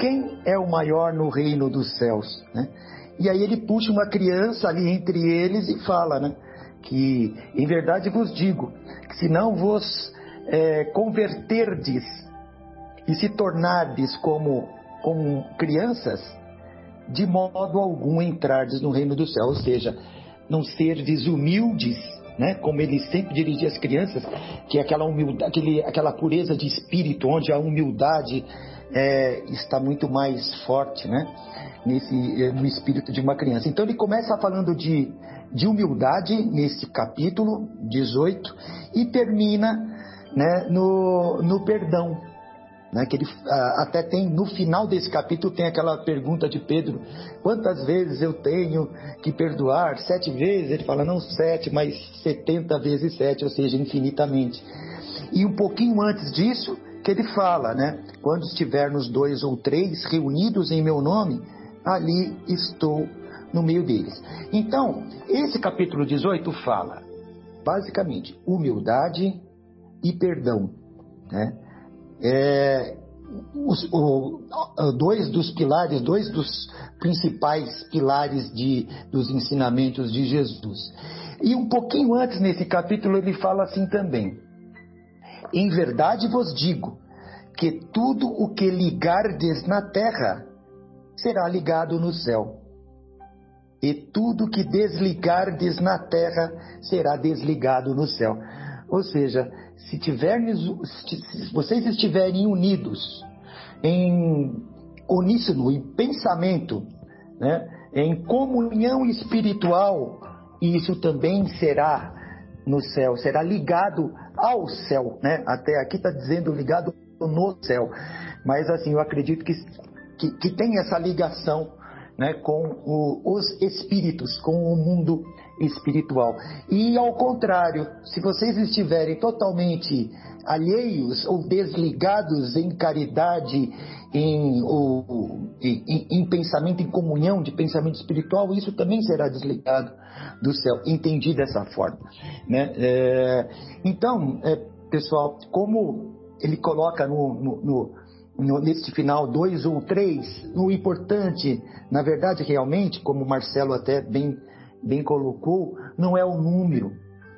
quem é o maior no reino dos céus? Né? E aí ele puxa uma criança ali entre eles e fala, né? Que em verdade vos digo, que se não vos é, converterdes e se tornardes como, como crianças, de modo algum entrardes no reino do céu, ou seja, não serdes humildes, né? Como ele sempre dirigia as crianças, que é aquela humildade, aquele, aquela pureza de espírito, onde a humildade é, está muito mais forte, né? Nesse, é, no espírito de uma criança. Então ele começa falando de, de humildade nesse capítulo 18 e termina né, no, no perdão. Né, que ele até tem no final desse capítulo tem aquela pergunta de Pedro quantas vezes eu tenho que perdoar sete vezes ele fala não sete mas setenta vezes sete ou seja infinitamente e um pouquinho antes disso que ele fala né? Quando estivermos dois ou três reunidos em meu nome ali estou no meio deles. Então esse capítulo 18 fala basicamente humildade e perdão né? É, os, o, dois dos pilares, dois dos principais pilares de, dos ensinamentos de Jesus. E um pouquinho antes nesse capítulo ele fala assim também: Em verdade vos digo que tudo o que ligardes na terra será ligado no céu, e tudo que desligardes na terra será desligado no céu. Ou seja, se, tivermos, se vocês estiverem unidos em uníssono, em pensamento, né, em comunhão espiritual, isso também será no céu, será ligado ao céu, né? Até aqui está dizendo ligado no céu, mas assim eu acredito que, que, que tem essa ligação né, com o, os espíritos, com o mundo espiritual. E ao contrário, se vocês estiverem totalmente alheios ou desligados em caridade, em, ou, em, em, pensamento, em comunhão de pensamento espiritual, isso também será desligado do céu. Entendi dessa forma. Né? É, então, é, pessoal, como ele coloca no, no, no no, neste final dois ou três, o importante, na verdade, realmente, como o Marcelo até bem, bem colocou, não é o número,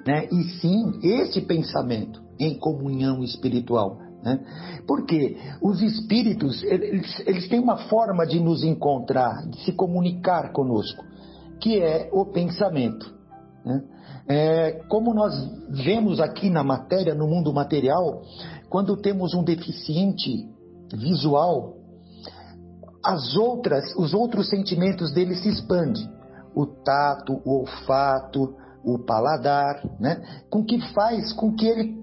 né? e sim este pensamento em comunhão espiritual. Né? Porque os espíritos, eles, eles têm uma forma de nos encontrar, de se comunicar conosco, que é o pensamento. Né? É, como nós vemos aqui na matéria, no mundo material, quando temos um deficiente visual, as outras, os outros sentimentos dele se expandem. O tato, o olfato, o paladar, né? Com que faz com que ele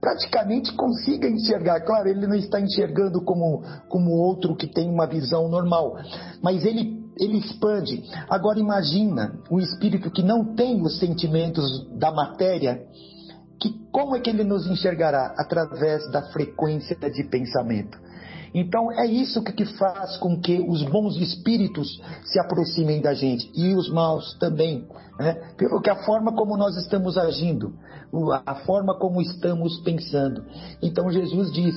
praticamente consiga enxergar. Claro, ele não está enxergando como, como outro que tem uma visão normal, mas ele, ele expande. Agora imagina um espírito que não tem os sentimentos da matéria, que como é que ele nos enxergará? Através da frequência de pensamento. Então é isso que faz com que os bons espíritos se aproximem da gente e os maus também, né? pelo que a forma como nós estamos agindo, a forma como estamos pensando. Então Jesus diz: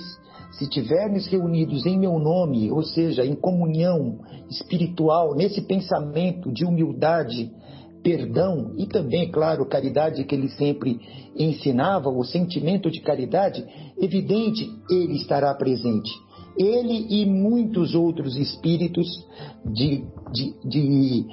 se tivermos reunidos em meu nome, ou seja, em comunhão espiritual, nesse pensamento de humildade, perdão e também, claro, caridade que ele sempre ensinava, o sentimento de caridade, evidente, ele estará presente ele e muitos outros espíritos de, de, de,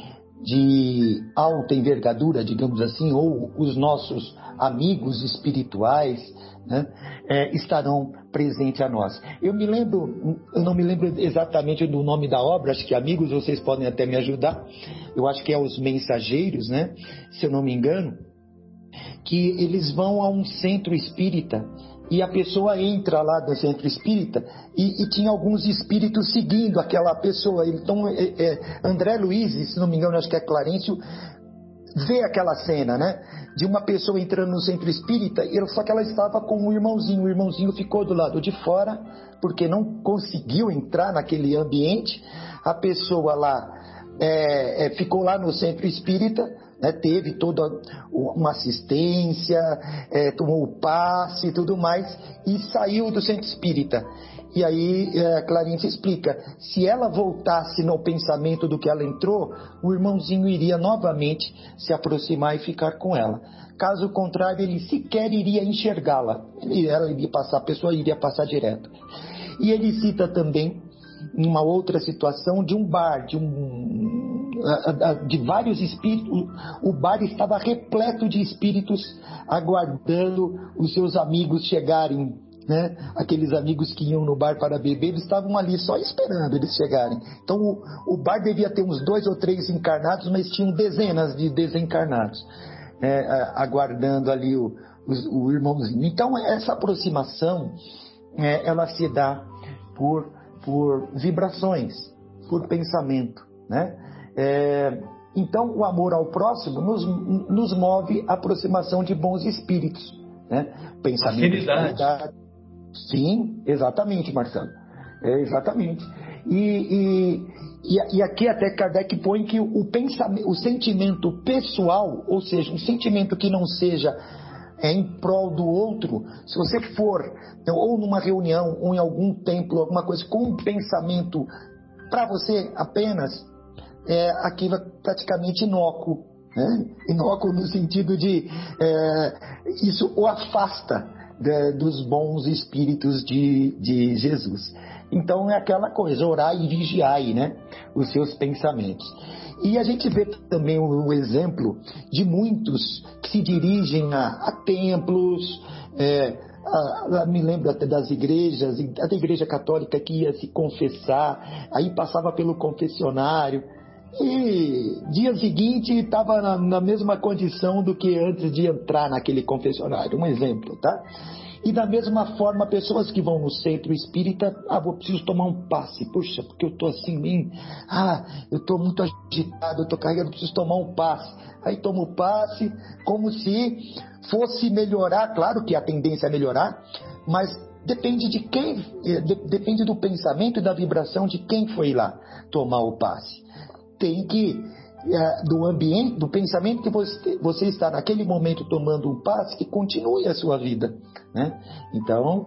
de alta envergadura, digamos assim, ou os nossos amigos espirituais, né, é, estarão presentes a nós. Eu me lembro, eu não me lembro exatamente do nome da obra, acho que amigos vocês podem até me ajudar. Eu acho que é os mensageiros, né? Se eu não me engano, que eles vão a um centro espírita e a pessoa entra lá do centro espírita e, e tinha alguns espíritos seguindo aquela pessoa. Então, é, é, André Luiz, se não me engano, acho que é Clarencio, vê aquela cena, né? De uma pessoa entrando no centro espírita, só que ela estava com um irmãozinho. O irmãozinho ficou do lado de fora, porque não conseguiu entrar naquele ambiente. A pessoa lá é, é, ficou lá no centro espírita, né, teve toda uma assistência, é, tomou o passe e tudo mais, e saiu do centro espírita. E aí é, Clarice explica: se ela voltasse no pensamento do que ela entrou, o irmãozinho iria novamente se aproximar e ficar com ela. Caso contrário, ele sequer iria enxergá-la. Ela iria passar, a pessoa iria passar direto. E ele cita também uma outra situação de um bar, de, um, de vários espíritos. O bar estava repleto de espíritos aguardando os seus amigos chegarem. Né? Aqueles amigos que iam no bar para beber, eles estavam ali só esperando eles chegarem. Então o, o bar devia ter uns dois ou três encarnados, mas tinham dezenas de desencarnados é, aguardando ali o, o, o, irmãozinho. Então, essa aproximação, é, ela se dá por, por vibrações, por pensamento, né? É, então, o amor ao próximo nos, nos move a aproximação de bons espíritos, né? Pensamento. Sim, exatamente, Marcelo. É, exatamente. E, e, e, e, aqui até Kardec põe que o, pensamento, o sentimento pessoal, ou seja, um sentimento que não seja é, em prol do outro, se você for ou numa reunião ou em algum templo, alguma coisa com um pensamento para você apenas, é, aquilo é praticamente inócuo. Né? Inócuo no sentido de é, isso o afasta de, dos bons espíritos de, de Jesus. Então é aquela coisa, orar e vigiar, né? Os seus pensamentos. E a gente vê também o, exemplo de muitos que se dirigem a, a templos, é, a, a, me lembro até das igrejas, a igreja católica que ia se confessar, aí passava pelo confessionário, e dia seguinte estava na, na, mesma condição do que antes de entrar naquele confessionário. Um exemplo, tá? E da mesma forma, pessoas que vão no centro espírita, ah, vou preciso tomar um passe, puxa, porque eu estou assim, bem, ah, eu estou muito agitado, eu estou carregando, preciso tomar um passe. Aí tomo o passe, como se fosse melhorar, claro que a tendência é melhorar, mas depende de quem, eh, depende do pensamento e da vibração de quem foi lá tomar o passe. Tem que do ambiente, do pensamento que você, você está naquele momento tomando um passe, que continue a sua vida. Né? Então,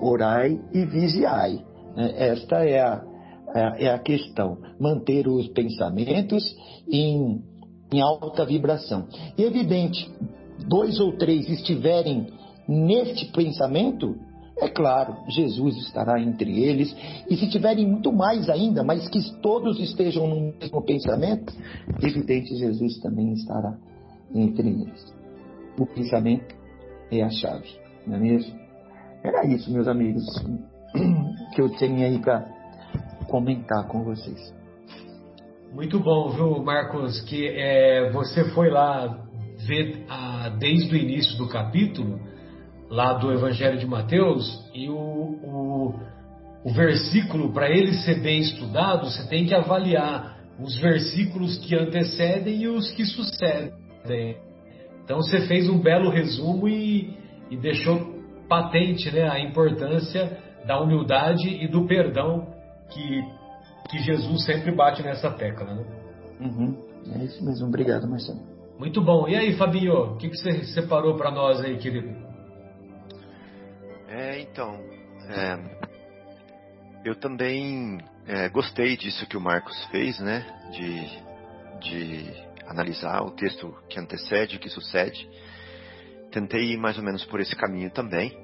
orai e vigiai. Né? Esta é a, é a questão. Manter os pensamentos em, em alta vibração. E evidente, dois ou três estiverem neste pensamento, é claro, Jesus estará entre eles, e se tiverem muito mais ainda, mas que todos estejam no mesmo pensamento, evidente, Jesus também estará entre eles. O pensamento é a chave, não é mesmo? Era isso, meus amigos, que eu tinha aí para comentar com vocês. Muito bom, viu, Marcos, que é, você foi lá ver a, desde o início do capítulo lá do Evangelho de Mateus e o, o, o versículo, para ele ser bem estudado, você tem que avaliar os versículos que antecedem e os que sucedem. Então você fez um belo resumo e, e deixou patente né, a importância da humildade e do perdão que, que Jesus sempre bate nessa tecla. Né? Uhum. É isso mesmo. Obrigado, Marcelo. Muito bom. E aí, Fabinho, o que, que você separou para nós aí, querido? É, então, é, eu também é, gostei disso que o Marcos fez, né? De, de analisar o texto que antecede, que sucede. Tentei ir mais ou menos por esse caminho também.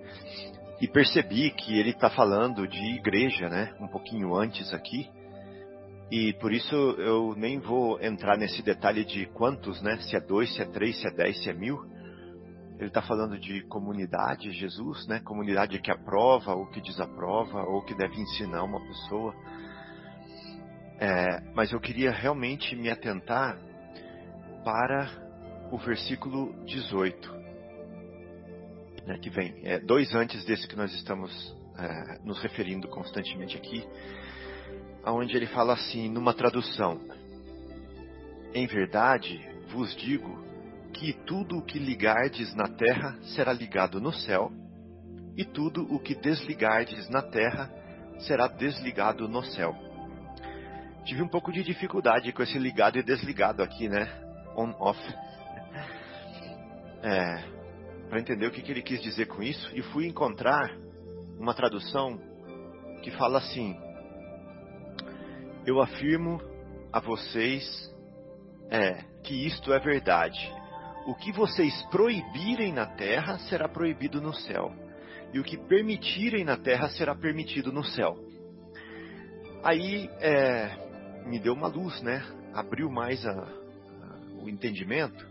E percebi que ele está falando de igreja, né? Um pouquinho antes aqui. E por isso eu nem vou entrar nesse detalhe de quantos, né? Se é dois, se é três, se é dez, se é mil ele está falando de comunidade, Jesus, né? Comunidade que aprova ou que desaprova ou que deve ensinar uma pessoa. É, mas eu queria realmente me atentar para o versículo 18, né, que vem é, dois antes desse que nós estamos é, nos referindo constantemente aqui, aonde ele fala assim, numa tradução: Em verdade vos digo que tudo o que ligardes na terra será ligado no céu, e tudo o que desligardes na terra será desligado no céu. tive um pouco de dificuldade com esse ligado e desligado aqui, né? On-off. É, para entender o que, que ele quis dizer com isso, e fui encontrar uma tradução que fala assim: Eu afirmo a vocês é, que isto é verdade. O que vocês proibirem na terra será proibido no céu, e o que permitirem na terra será permitido no céu. Aí é, me deu uma luz, né? Abriu mais a, a, o entendimento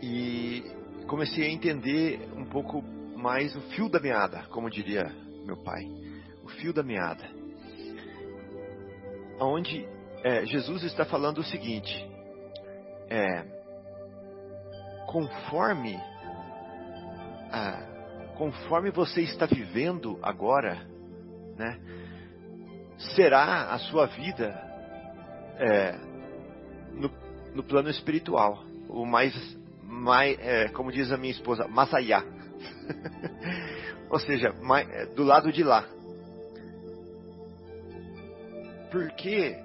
e comecei a entender um pouco mais o fio da meada, como diria meu pai, o fio da meada, onde é, Jesus está falando o seguinte: é, conforme conforme você está vivendo agora, né? será a sua vida é, no, no, plano espiritual, o mais, mais é, como diz a minha esposa, masayá. Ou seja, mais, é, do lado de lá. Porque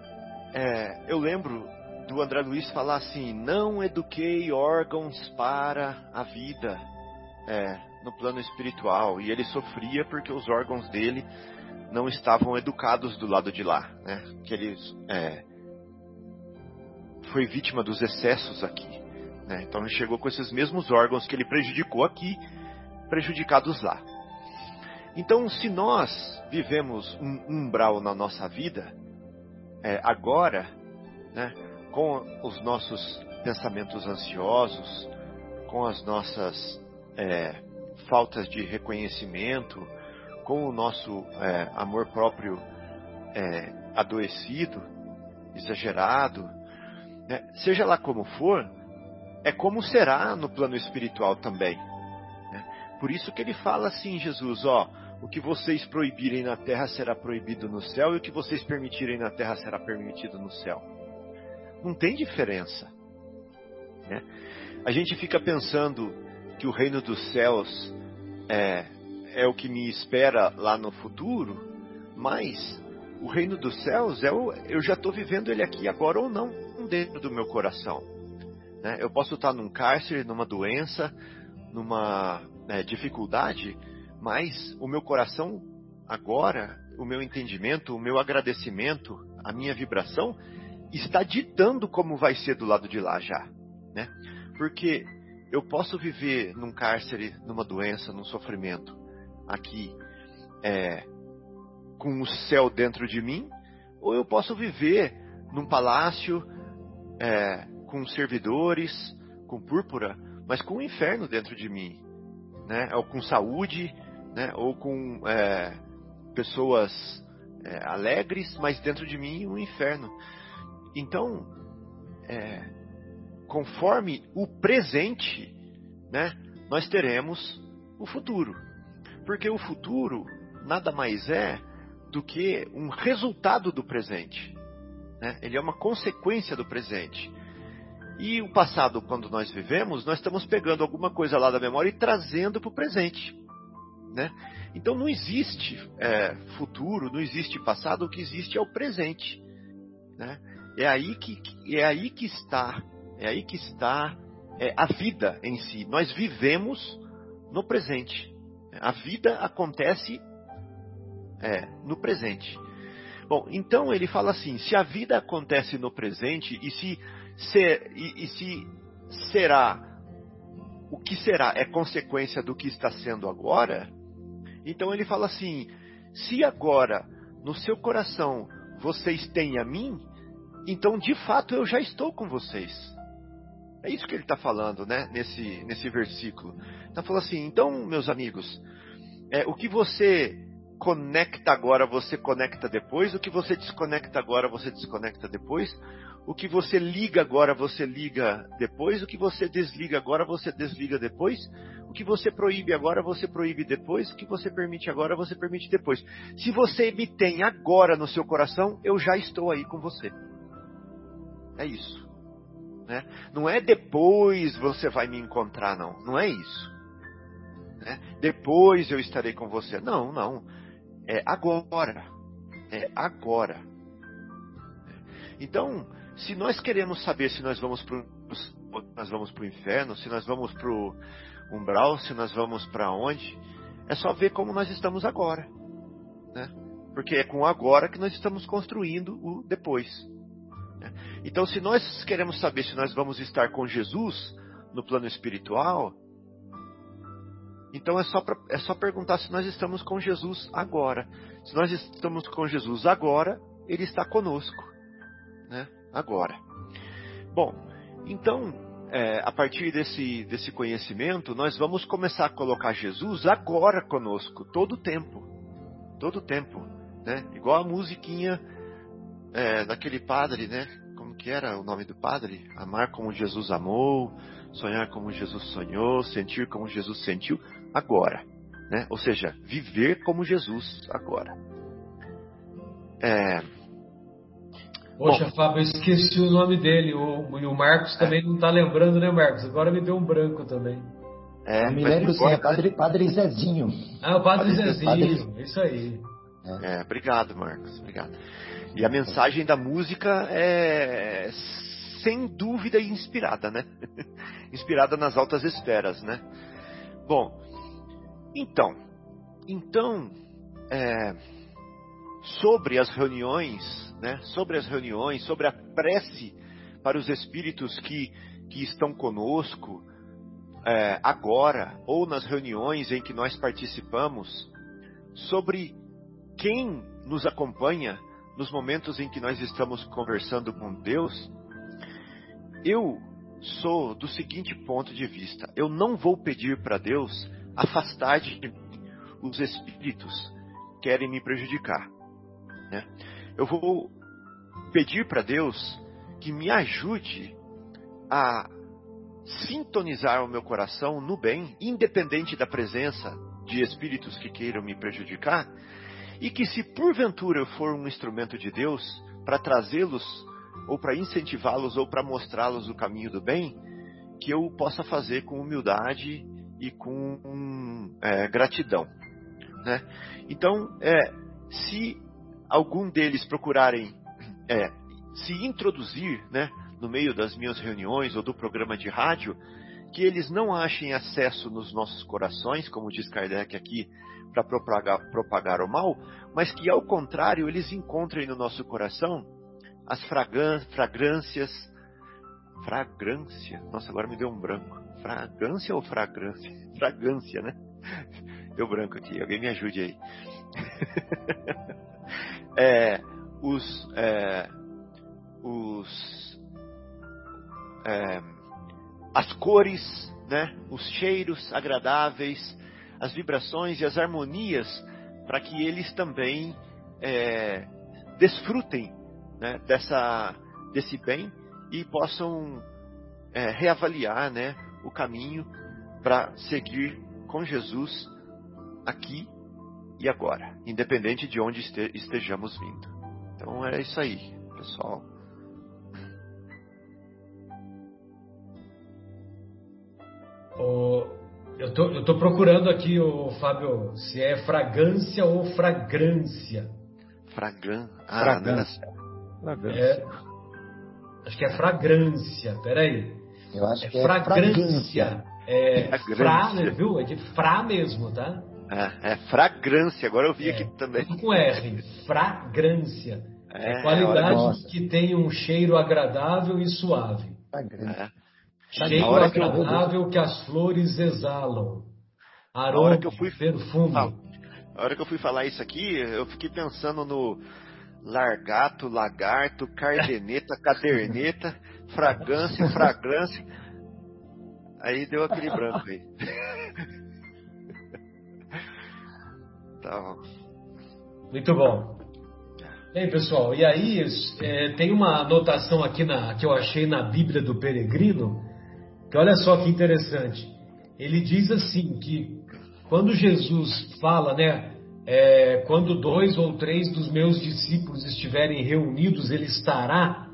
é, eu lembro do André Luiz falar assim: não eduquei órgãos para a vida é, no plano espiritual. E ele sofria porque os órgãos dele não estavam educados do lado de lá, né? Que ele é, foi vítima dos excessos aqui, né? Então ele chegou com esses mesmos órgãos que ele prejudicou aqui, prejudicados lá. Então, se nós vivemos um umbral na nossa vida, é, agora, né, com os nossos pensamentos ansiosos, com as nossas é, faltas de reconhecimento, com o nosso é, amor próprio é, adoecido, exagerado, né? seja lá como for, é como será no plano espiritual também. Né? Por isso que ele fala assim, Jesus, ó, o que vocês proibirem na terra será proibido no céu e o que vocês permitirem na terra será permitido no céu. Não tem diferença. Né? A gente fica pensando que o reino dos céus é, é o que me espera lá no futuro, mas o reino dos céus é o, eu já estou vivendo ele aqui agora ou não dentro do meu coração. Né? Eu posso estar num cárcere, numa doença, numa né, dificuldade, mas o meu coração agora, o meu entendimento, o meu agradecimento, a minha vibração está ditando como vai ser do lado de lá já, né? Porque eu posso viver num cárcere, numa doença, num sofrimento, aqui é, com o céu dentro de mim, ou eu posso viver num palácio é, com servidores, com púrpura, mas com o inferno dentro de mim, né? Ou com saúde, né? Ou com é, pessoas é, alegres, mas dentro de mim o um inferno. Então, é, conforme o presente, né? Nós teremos o futuro. Porque o futuro nada mais é do que um resultado do presente. Né? Ele é uma consequência do presente. E o passado, quando nós vivemos, nós estamos pegando alguma coisa lá da memória e trazendo para o presente. Né? Então não existe é, futuro, não existe passado, o que existe é o presente. Né? É aí que é aí que está, é aí que está é, a vida em si. Nós vivemos no presente. A vida acontece é, no presente. Bom, então ele fala assim: se a vida acontece no presente e se, ser, e, e se será o que será é consequência do que está sendo agora, então ele fala assim: se agora no seu coração vocês têm a mim, então de fato eu já estou com vocês. É isso que ele está falando, né? Nesse, nesse versículo. Está falando assim, então, meus amigos, é, o que você conecta agora, você conecta depois. O que você desconecta agora, você desconecta depois. O que você liga agora, você liga depois. O que você desliga agora, você desliga depois. O que você proíbe agora, você proíbe depois. O que você permite agora, você permite depois. Se você me tem agora no seu coração, eu já estou aí com você. É isso. Né? Não é depois você vai me encontrar, não. Não é isso. Né? Depois eu estarei com você. Não, não. É agora. É agora. Então, se nós queremos saber se nós vamos para nós vamos para o inferno, se nós vamos para o umbral, se nós vamos para onde, é só ver como nós estamos agora, né? Porque é com agora que nós estamos construindo o depois. Né? Então, se nós queremos saber se nós vamos estar com Jesus no plano espiritual, então é só, pra, é só perguntar se nós estamos com Jesus agora. Se nós estamos com Jesus agora, Ele está conosco. Né? Agora. Bom, então, é, a partir desse, desse conhecimento, nós vamos começar a colocar Jesus agora conosco, todo o tempo. Todo o tempo. Né? Igual a musiquinha é, daquele padre, né? Que era o nome do padre? Amar como Jesus amou, sonhar como Jesus sonhou, sentir como Jesus sentiu agora. Né? Ou seja, viver como Jesus agora. É... Poxa, Bom, Fábio, eu esqueci o nome dele. O, e o Marcos é. também não está lembrando, né, Marcos? Agora me deu um branco também. É, eu me lembro sim, é padre, padre Zezinho. Ah, o Padre, padre Zezinho, padre... isso aí. É. é, obrigado, Marcos, obrigado. E a mensagem da música é sem dúvida inspirada, né? inspirada nas altas esferas, né? Bom, então, então, é, sobre as reuniões, né, sobre as reuniões, sobre a prece para os espíritos que, que estão conosco é, agora, ou nas reuniões em que nós participamos, sobre quem nos acompanha nos momentos em que nós estamos conversando com Deus, eu sou do seguinte ponto de vista: eu não vou pedir para Deus afastar de mim os espíritos que querem me prejudicar. Né? Eu vou pedir para Deus que me ajude a sintonizar o meu coração no bem, independente da presença de espíritos que queiram me prejudicar, e que se porventura eu for um instrumento de Deus para trazê-los ou para incentivá-los ou para mostrá-los o caminho do bem, que eu possa fazer com humildade e com é, gratidão. Né? Então, é, se algum deles procurarem é, se introduzir né, no meio das minhas reuniões ou do programa de rádio, que eles não achem acesso nos nossos corações, como diz Kardec aqui, para propagar, propagar o mal, mas que ao contrário eles encontrem no nosso coração as fragrâncias. Fragrância? Nossa, agora me deu um branco. Fragrância ou fragrância? Fragrância, né? Deu branco aqui, alguém me ajude aí. é, os. É, os. É, as cores, né? Os cheiros agradáveis, as vibrações e as harmonias, para que eles também é, desfrutem né, dessa, desse bem e possam é, reavaliar né, o caminho para seguir com Jesus aqui e agora, independente de onde estejamos vindo. Então é isso aí, pessoal. Oh, eu tô, eu tô procurando aqui, o Fábio, se é fragrância ou fragrância. Fragrân... Ah, fragrância. Fragrância. É, acho que é fragrância, peraí. Eu acho é que é fragrância. É fra, viu? É de fra mesmo, tá? É, é fragrância, agora eu vi é, aqui também. Com R, fragrância. É, é qualidade que tem um cheiro agradável e suave. Fragrância. Cheiro agradável que, as flores exalam. Aroma, que eu fui... perfume. A hora que eu fui falar isso aqui, eu fiquei pensando no largato, lagarto, cardeneta, caderneta, fragrância, fragrância. Aí deu aquele branco aí. tá bom. Muito bom. Bem, pessoal, e aí é, tem uma anotação aqui na, que eu achei na Bíblia do Peregrino, que olha só que interessante. Ele diz assim que quando Jesus fala, né, é, quando dois ou três dos meus discípulos estiverem reunidos, ele estará,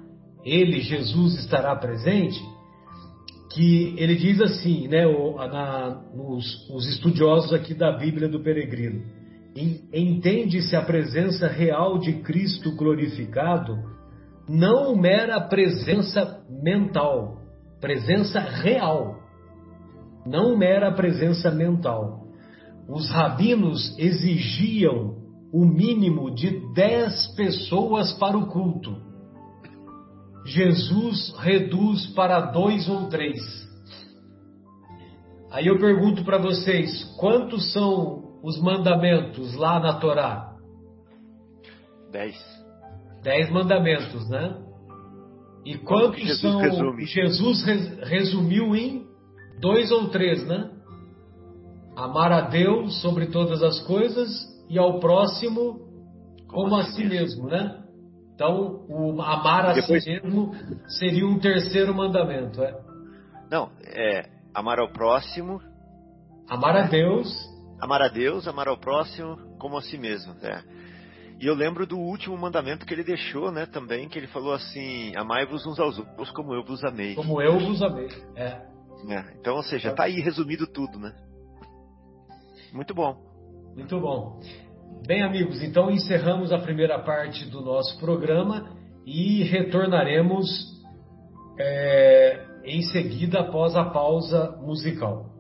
ele, Jesus, estará presente. Que ele diz assim, né, o, na, nos, os estudiosos aqui da Bíblia do Peregrino: entende-se a presença real de Cristo glorificado não mera presença mental, presença real, não mera presença mental. Os rabinos exigiam o mínimo de dez pessoas para o culto. Jesus reduz para dois ou três. Aí eu pergunto para vocês: quantos são os mandamentos lá na Torá? Dez. Dez mandamentos, né? E quantos Jesus são. Resume. Jesus resumiu em dois ou três, né? Amar a Deus sobre todas as coisas e ao próximo como, como a si mesmo, mesmo, né? Então, o amar a Depois... si mesmo seria um terceiro mandamento, é? Não, é amar ao próximo. Amar a Deus. Amar a Deus, amar ao próximo como a si mesmo, é. E eu lembro do último mandamento que ele deixou, né, também, que ele falou assim: Amai-vos uns aos outros como eu vos amei. Como eu vos amei, é. é então, ou seja, tá aí resumido tudo, né? Muito bom. Muito bom. Bem, amigos, então encerramos a primeira parte do nosso programa e retornaremos é, em seguida após a pausa musical.